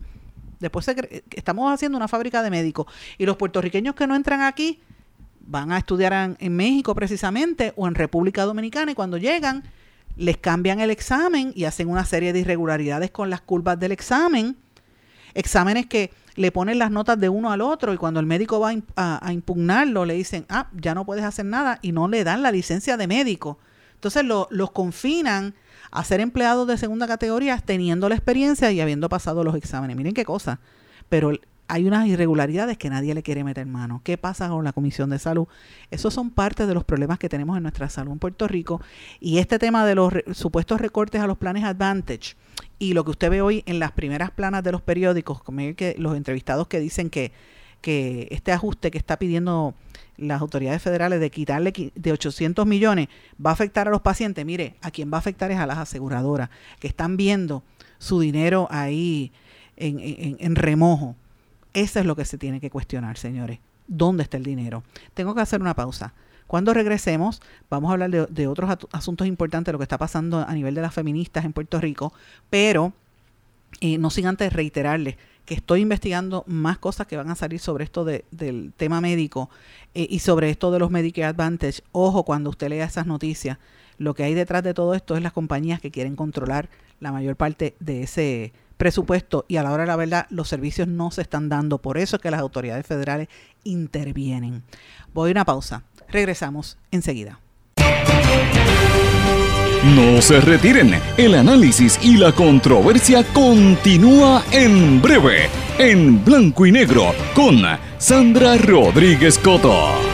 [SPEAKER 1] Después estamos haciendo una fábrica de médicos y los puertorriqueños que no entran aquí van a estudiar en, México precisamente o en República Dominicana y cuando llegan les cambian el examen y hacen una serie de irregularidades con las curvas del examen. Exámenes que le ponen las notas de uno al otro y cuando el médico va a, impugnarlo le dicen, ah, ya no puedes hacer nada y no le dan la licencia de médico. Entonces los confinan a ser empleados de segunda categoría teniendo la experiencia y habiendo pasado los exámenes. Miren qué cosa. Pero hay unas irregularidades que nadie le quiere meter mano. ¿Qué pasa con la Comisión de Salud? Esos son parte de los problemas que tenemos en nuestra salud en Puerto Rico. Y este tema de los supuestos recortes a los planes Advantage y lo que usted ve hoy en las primeras planas de los periódicos, que los entrevistados que dicen que, este ajuste que está pidiendo las autoridades federales de quitarle de 800 millones va a afectar a los pacientes. Mire, a quien va a afectar es a las aseguradoras que están viendo su dinero ahí en remojo eso es lo que se tiene que cuestionar, señores. ¿Dónde está el dinero? Tengo que hacer una pausa. Cuando regresemos, vamos a hablar de, otros asuntos importantes, lo que está pasando a nivel de las feministas en Puerto Rico, pero eh, no sin antes reiterarles que estoy investigando más cosas que van a salir sobre esto del tema médico eh, y sobre esto de los Medicare Advantage. Ojo cuando usted lea esas noticias, lo que hay detrás de todo esto es las compañías que quieren controlar la mayor parte de ese presupuesto y a la hora de la verdad los servicios no se están dando. Por eso es que las autoridades federales intervienen. Voy a una pausa. Regresamos enseguida.
[SPEAKER 2] No se retiren. El análisis y la controversia continúa en breve, en blanco y negro, con Sandra Rodríguez Coto.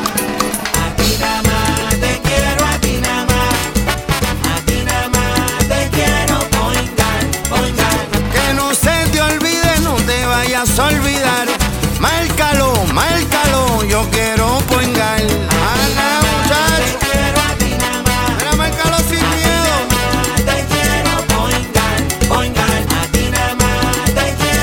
[SPEAKER 3] Te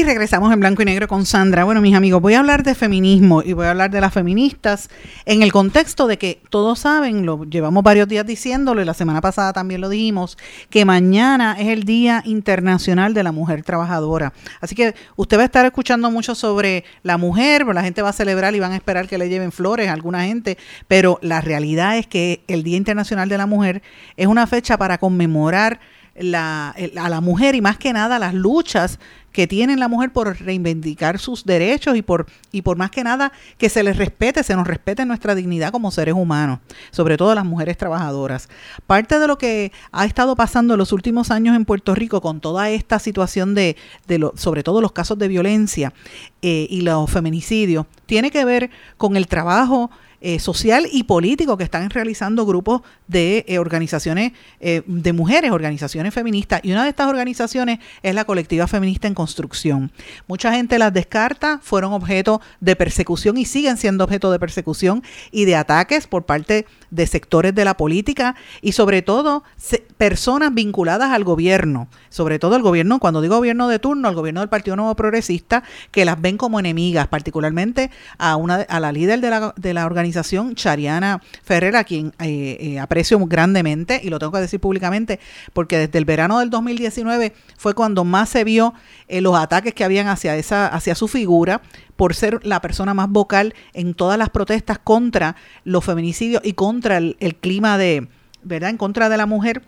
[SPEAKER 1] Y regresamos en blanco y negro con Sandra. Bueno, mis amigos, voy a hablar de feminismo y voy a hablar de las feministas en el contexto de que todos saben, lo llevamos varios días diciéndolo y la semana pasada también lo dijimos, que mañana es el Día Internacional de la Mujer Trabajadora. Así que usted va a estar escuchando mucho sobre la mujer, la gente va a celebrar y van a esperar que le lleven flores a alguna gente, pero la realidad es que el Día Internacional de la Mujer es una fecha para conmemorar la, el- a la mujer y más que nada las luchas que tiene la mujer por reivindicar sus derechos y por, y por más que nada que se les respete, se nos respete nuestra dignidad como seres humanos, sobre todo las mujeres trabajadoras. Parte de lo que ha estado pasando en los últimos años en Puerto Rico con toda esta situación de, de sobre todo los casos de violencia eh, y los feminicidios, tiene que ver con el trabajo eh, social y político que están realizando grupos de eh, organizaciones eh, de mujeres, organizaciones feministas. Y una de estas organizaciones es la colectiva feminista en construcción. Mucha gente las descarta, fueron objeto de persecución y siguen siendo objeto de persecución y de ataques por parte de sectores de la política y sobre todo personas vinculadas al gobierno, sobre todo el gobierno, cuando digo gobierno de turno, al gobierno del Partido Nuevo Progresista, que las ven como enemigas, particularmente a una a la líder de la, de la organización, Chariana Ferrer, a quien eh, eh, aprecio grandemente, y lo tengo que decir públicamente, porque desde el verano del 2019 fue cuando más se vio eh, los ataques que habían hacia, esa, hacia su figura, por ser la persona más vocal en todas las protestas contra los feminicidios y contra el, el clima de, ¿verdad? En contra de la mujer.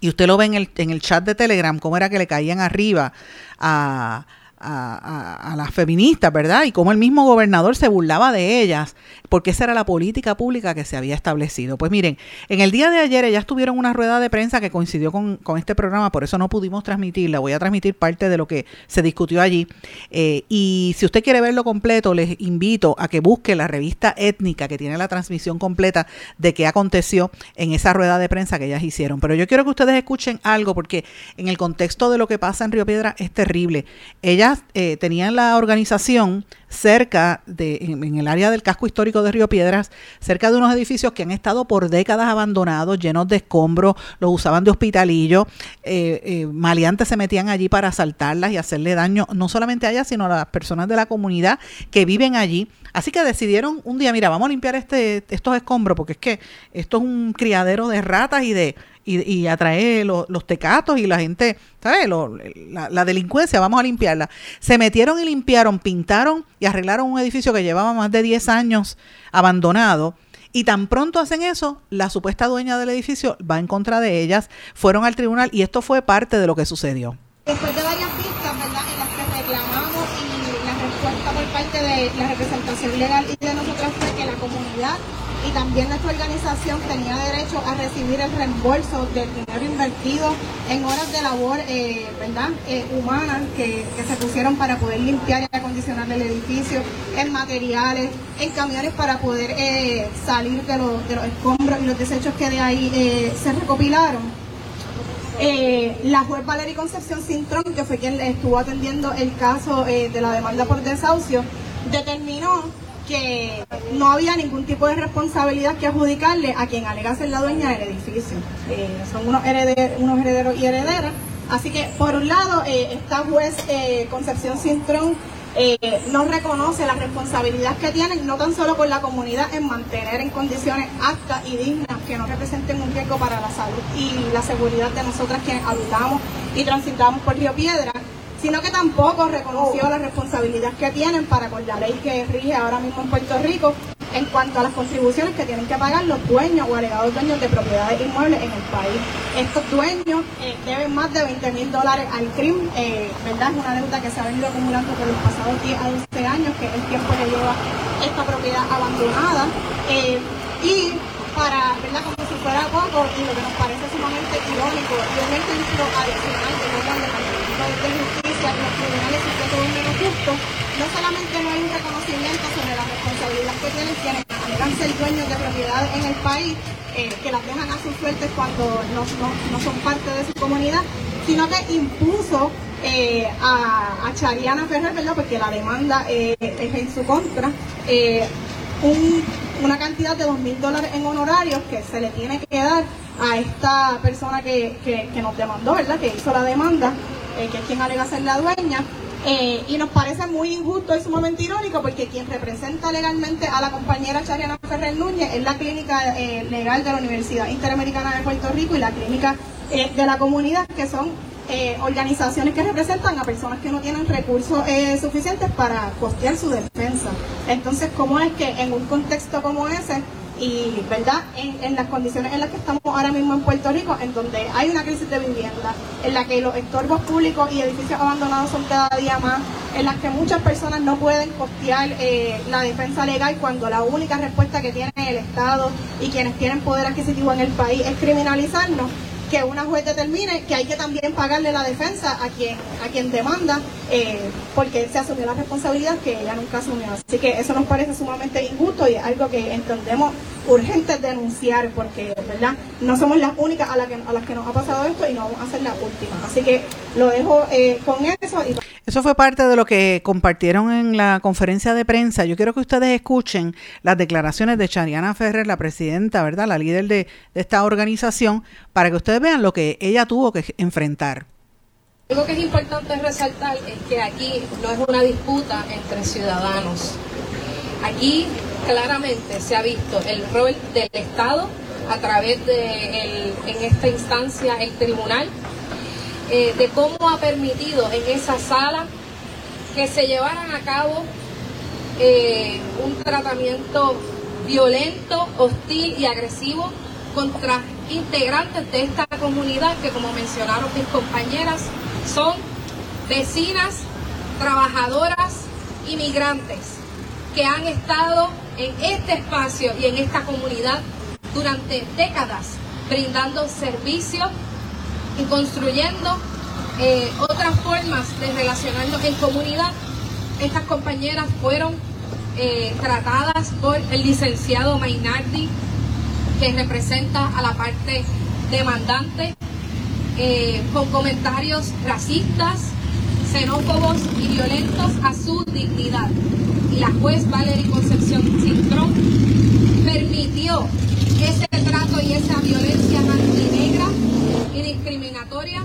[SPEAKER 1] Y usted lo ve en el, en el chat de Telegram, cómo era que le caían arriba a, a, las feministas, ¿verdad? Y cómo el mismo gobernador se burlaba de ellas, porque esa era la política pública que se había establecido. Pues miren, en el día de ayer ellas tuvieron una rueda de prensa que coincidió con, con este programa, por eso no pudimos transmitirla. Voy a transmitir parte de lo que se discutió allí. Eh, y si usted quiere verlo completo, les invito a que busque la revista étnica que tiene la transmisión completa de qué aconteció en esa rueda de prensa que ellas hicieron. Pero yo quiero que ustedes escuchen algo porque en el contexto de lo que pasa en Río Piedra es terrible. Ellas eh, tenían la organización cerca de, en, el área del casco histórico de Río Piedras, cerca de unos edificios que han estado por décadas abandonados, llenos de escombros, los usaban de hospitalillo, eh, eh, maleantes se metían allí para asaltarlas y hacerle daño, no solamente a ellas, sino a las personas de la comunidad que viven allí. Así que decidieron un día, mira, vamos a limpiar este, estos escombros, porque es que esto es un criadero de ratas y de y, y atrae lo- los tecatos y la gente, ¿sabes? La, la delincuencia, vamos a limpiarla. Se metieron y limpiaron, pintaron y arreglaron un edificio que llevaba más de 10 años abandonado. Y tan pronto hacen eso, la supuesta dueña del edificio va en contra de ellas, fueron al tribunal y esto fue parte de lo que sucedió.
[SPEAKER 4] Después de varias vistas, ¿verdad? En las que reclamamos y la respuesta por parte de la representación legal y de nosotras fue que la comunidad también nuestra organización tenía derecho a recibir el reembolso del dinero invertido en horas de labor eh, ¿verdad? Eh, humana que, que se pusieron para poder limpiar y acondicionar el edificio, en materiales, en camiones para poder eh, salir de, los- de los escombros y los desechos que de ahí se recopilaron. La juez Valeria Concepción Cintrón, que fue quien estuvo atendiendo el caso de la demanda por desahucio, determinó que no había ningún tipo de responsabilidad que adjudicarle a quien alega ser la dueña del edificio. Eh, son unos, hereder- unos herederos y herederas. Así que, por un lado, eh, esta juez eh, Concepción Cintrón eh, no reconoce la responsabilidad que tienen, no tan solo con la comunidad, en mantener en condiciones aptas y dignas que no representen un riesgo para la salud y la seguridad de nosotras quienes habitamos y transitamos por Río Piedra, sino que tampoco reconoció la responsabilidad que tienen para con la ley que rige ahora mismo en Puerto Rico en cuanto a las contribuciones que tienen que pagar los dueños o alegados dueños de propiedades inmuebles en el país. Estos dueños eh, deben más de 20 mil dólares al CRIM, eh, ¿verdad? Es una deuda que se ha venido acumulando por los pasados 10 a 12 años, que es el tiempo que lleva esta propiedad abandonada. Eh, y para, ¿verdad? Como si fuera poco, y lo que nos parece sumamente irónico, y un ejemplo adicional de cómo el Departamento de Justicia los tribunales se todo un menos justo, no solamente no hay un reconocimiento sobre la responsabilidad que tienen quienes alegan ser dueños de propiedades en el país, eh, que las dejan a sus suertes cuando no son parte de su comunidad, sino que impuso eh, a, a Chariana Ferrer, ¿verdad? Porque la demanda eh, es en su contra, eh, un- una cantidad de dos mil dólares en honorarios que se le tiene que dar a esta persona que, que- nos demandó, ¿verdad? Que hizo la demanda, eh, que es quien alega ser la dueña. Eh, y nos parece muy injusto y sumamente irónico porque quien representa legalmente a la compañera Chariana Ferrer Núñez es la clínica eh, legal de la Universidad Interamericana de Puerto Rico y la clínica de la comunidad, que son eh, organizaciones que representan a personas que no tienen recursos eh, suficientes para costear su defensa. Entonces, ¿cómo es que en un contexto como ese y, ¿verdad?, en, las condiciones en las que estamos ahora mismo en Puerto Rico, en donde hay una crisis de vivienda, en la que los estorbos públicos y edificios abandonados son cada día más, en las que muchas personas no pueden costear eh, la defensa legal cuando la única respuesta que tiene el Estado y quienes tienen poder adquisitivo en el país es criminalizarnos, que una juez determine que hay que también pagarle la defensa a quien a quien demanda eh, porque se asumió la responsabilidad que ella nunca asumió. Así que eso nos parece sumamente injusto y algo que entendemos urgente denunciar porque verdad no somos las únicas a, la que, a las que nos ha pasado esto y no vamos a ser las últimas. Así que lo dejo eh, con eso y
[SPEAKER 1] Eso fue parte de lo que compartieron en la conferencia de prensa. Yo quiero que ustedes escuchen las declaraciones de Chariana Ferrer, la presidenta, ¿verdad? La líder de, de esta organización, para que ustedes vean lo que ella tuvo que enfrentar.
[SPEAKER 5] Algo que es importante resaltar es que aquí no es una disputa entre ciudadanos. Aquí claramente se ha visto el rol del Estado a través de, en esta instancia, el tribunal, eh, de cómo ha permitido en esa sala que se llevaran a cabo eh, un tratamiento violento, hostil y agresivo contra integrantes de esta comunidad que, como mencionaron mis compañeras, son vecinas, trabajadoras, inmigrantes, que han estado en este espacio y en esta comunidad durante décadas, brindando servicios y construyendo eh, otras formas de relacionarnos en comunidad. Estas compañeras fueron eh, tratadas por el licenciado Mainardi, que representa a la parte demandante, eh, con comentarios racistas, xenófobos y violentos a su dignidad. Y la juez Valerie Concepción Cintrón permitió ese trato y esa violencia antinegra y discriminatoria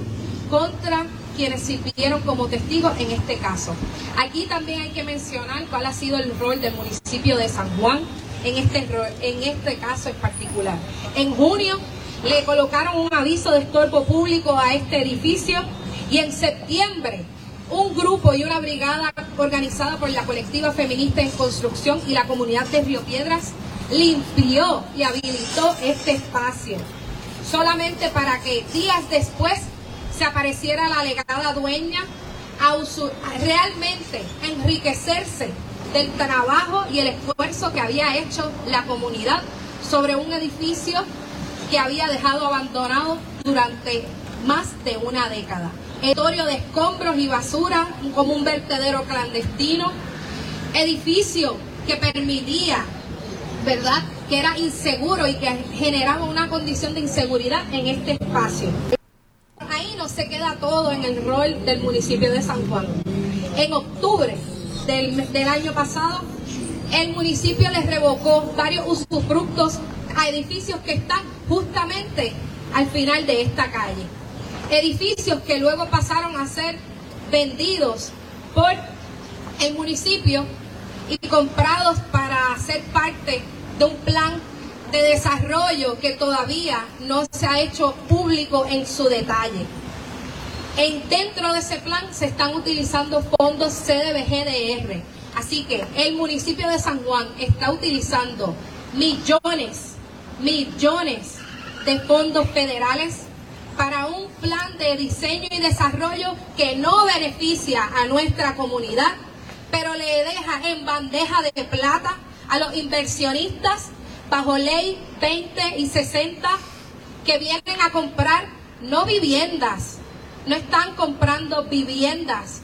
[SPEAKER 5] contra quienes sirvieron como testigos en este caso. Aquí también hay que mencionar cuál ha sido el rol del municipio de San Juan en este, en este caso en particular. En junio le colocaron un aviso de estorbo público a este edificio y en septiembre un grupo y una brigada organizada por la colectiva feminista en construcción y la comunidad de Río Piedras limpió y habilitó este espacio solamente para que días después se apareciera la alegada dueña a realmente enriquecerse del trabajo y el esfuerzo que había hecho la comunidad sobre un edificio que había dejado abandonado durante más de una década. Editorio de escombros y basura como un vertedero clandestino, edificio que permitía, ¿verdad?, que era inseguro y que generaba una condición de inseguridad en este espacio. Ahí no se queda todo en el rol del municipio de San Juan. En octubre del, año pasado, el municipio les revocó varios usufructos a edificios que están justamente al final de esta calle. Edificios que luego pasaron a ser vendidos por el municipio y comprados para ser parte de un plan de desarrollo que todavía no se ha hecho público en su detalle. En, dentro de ese plan se están utilizando fondos CDBGDR. Así que el municipio de San Juan está utilizando millones, millones de fondos federales para un plan de diseño y desarrollo que no beneficia a nuestra comunidad, pero le deja en bandeja de plata a los inversionistas bajo ley 20 y 60 que vienen a comprar no viviendas, no están comprando viviendas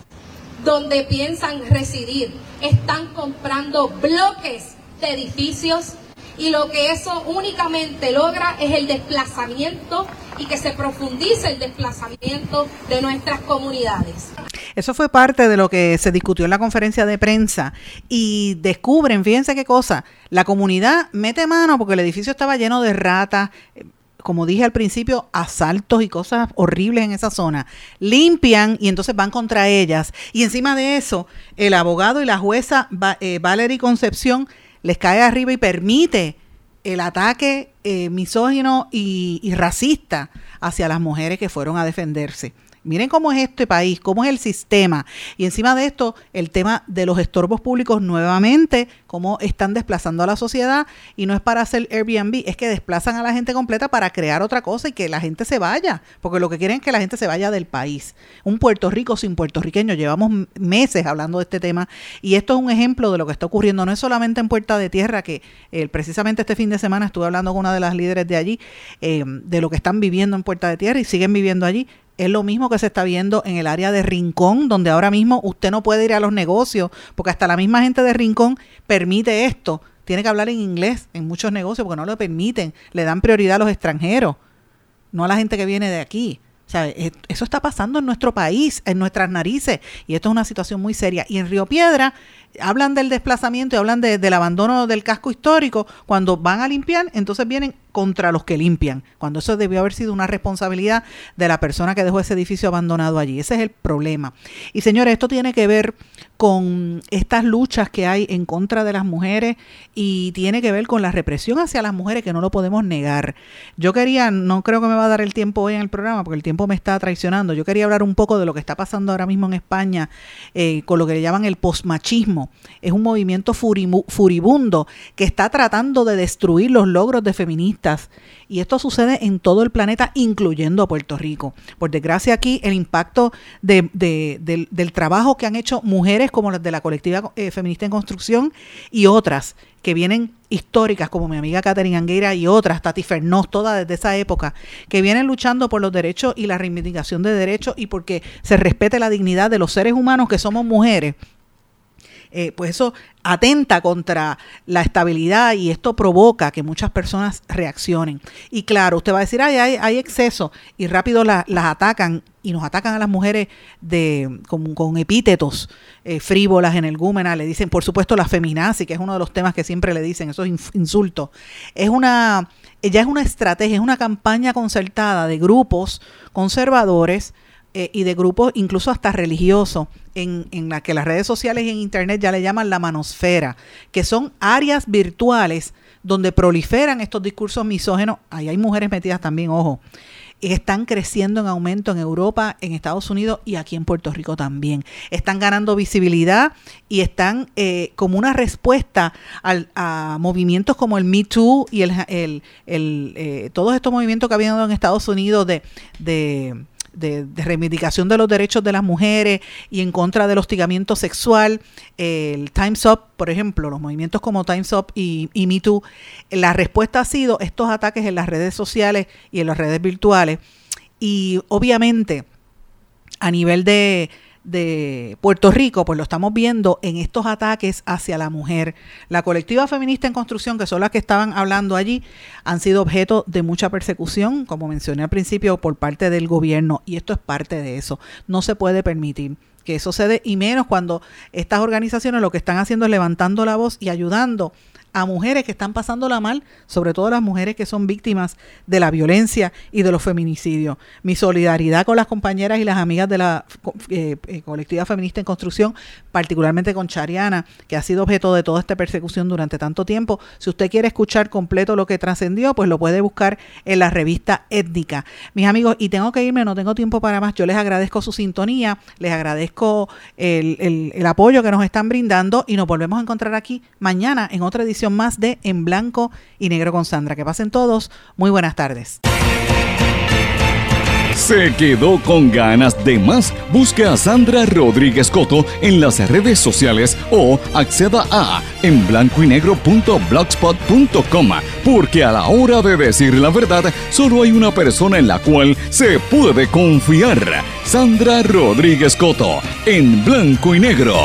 [SPEAKER 5] donde piensan residir, están comprando bloques de edificios y lo que eso únicamente logra es el desplazamiento y que se profundice el desplazamiento de nuestras comunidades.
[SPEAKER 1] Eso fue parte de lo que se discutió en la conferencia de prensa y descubren, fíjense qué cosa, la comunidad mete mano porque el edificio estaba lleno de ratas, como dije al principio, asaltos y cosas horribles en esa zona. Limpian y entonces van contra ellas. Y encima de eso, el abogado y la jueza eh, Valerie Concepción les cae arriba y permite el ataque eh, misógino y, y racista hacia las mujeres que fueron a defenderse. Miren cómo es este país, cómo es el sistema. Y encima de esto, el tema de los estorbos públicos nuevamente, cómo están desplazando a la sociedad. Y no es para hacer Airbnb, es que desplazan a la gente completa para crear otra cosa y que la gente se vaya. Porque lo que quieren es que la gente se vaya del país. Un Puerto Rico sin puertorriqueños. Llevamos meses hablando de este tema. Y esto es un ejemplo de lo que está ocurriendo. No es solamente en Puerta de Tierra, que eh, precisamente este fin de semana estuve hablando con una de las líderes de allí, eh, de lo que están viviendo en Puerta de Tierra y siguen viviendo allí es lo mismo que se está viendo en el área de Rincón, donde ahora mismo usted no puede ir a los negocios, porque hasta la misma gente de Rincón permite esto. Tiene que hablar en inglés en muchos negocios porque no lo permiten. Le dan prioridad a los extranjeros, no a la gente que viene de aquí. O sea, eso está pasando en nuestro país, en nuestras narices, y esto es una situación muy seria. Y en Río Piedra hablan del desplazamiento y hablan del abandono del casco histórico. Cuando van a limpiar, entonces vienen contra los que limpian, cuando eso debió haber sido una responsabilidad de la persona que dejó ese edificio abandonado allí. Ese es el problema. Y señores, esto tiene que ver con estas luchas que hay en contra de las mujeres y tiene que ver con la represión hacia las mujeres que no lo podemos negar. Yo quería, no creo que me va a dar el tiempo hoy en el programa porque el tiempo me está traicionando, yo quería hablar un poco de lo que está pasando ahora mismo en España eh, con lo que le llaman el posmachismo. Es un movimiento furibundo que está tratando de destruir los logros de feministas y esto sucede en todo el planeta, incluyendo a Puerto Rico. Por desgracia aquí el impacto de, del, del, trabajo que han hecho mujeres como las de la colectiva eh, feminista en construcción y otras que vienen históricas como mi amiga Catherine Anguera y otras, Tati Fernós, todas desde esa época, que vienen luchando por los derechos y la reivindicación de derechos y porque se respete la dignidad de los seres humanos que somos mujeres. Eh, pues eso atenta contra la estabilidad y esto provoca que muchas personas reaccionen. Y claro, usted va a decir, Ay, hay, hay exceso y rápido las atacan y nos atacan a las mujeres de, con, epítetos eh, frívolas, energúmenas, le dicen, por supuesto, la feminazi, que es uno de los temas que siempre le dicen, esos insultos. Es una, ya es una estrategia, es una campaña concertada de grupos conservadores eh, y de grupos incluso hasta religiosos, en, en la que las redes sociales y en Internet ya le llaman la manosfera, que son áreas virtuales donde proliferan estos discursos misógenos. Ahí hay mujeres metidas también, ojo. Están creciendo en aumento en Europa, en Estados Unidos y aquí en Puerto Rico también. Están ganando visibilidad y están eh, como una respuesta al, a movimientos como el Me Too y el, el, el eh, todos estos movimientos que ha habido en Estados Unidos de, de de, de reivindicación de los derechos de las mujeres y en contra del hostigamiento sexual, el Time's Up, por ejemplo, los movimientos como Time's Up y, y Me Too, la respuesta ha sido estos ataques en las redes sociales y en las redes virtuales. Y obviamente, a nivel de, de Puerto Rico, pues lo estamos viendo en estos ataques hacia la mujer. La colectiva feminista en construcción, que son las que estaban hablando allí, han sido objeto de mucha persecución, como mencioné al principio, por parte del gobierno, y esto es parte de eso. No se puede permitir que eso se dé, y menos cuando estas organizaciones lo que están haciendo es levantando la voz y ayudando a mujeres que están pasándola mal, sobre todo las mujeres que son víctimas de la violencia y de los feminicidios. Mi solidaridad con las compañeras y las amigas de la eh, eh, colectiva feminista en construcción, particularmente con Chariana, que ha sido objeto de toda esta persecución durante tanto tiempo. Si usted quiere escuchar completo lo que trascendió, pues lo puede buscar en la revista Étnica. Mis amigos, y tengo que irme, no tengo tiempo para más. Yo les agradezco su sintonía, les agradezco el, el, apoyo que nos están brindando y nos volvemos a encontrar aquí mañana en otra más de En Blanco y Negro con Sandra. Que pasen todos. Muy buenas tardes.
[SPEAKER 2] ¿Se quedó con ganas de más? Busque a Sandra Rodríguez Coto en las redes sociales o acceda a en blanco y negro.blogspot.com porque a la hora de decir la verdad solo hay una persona en la cual se puede confiar. Sandra Rodríguez Coto en blanco y negro.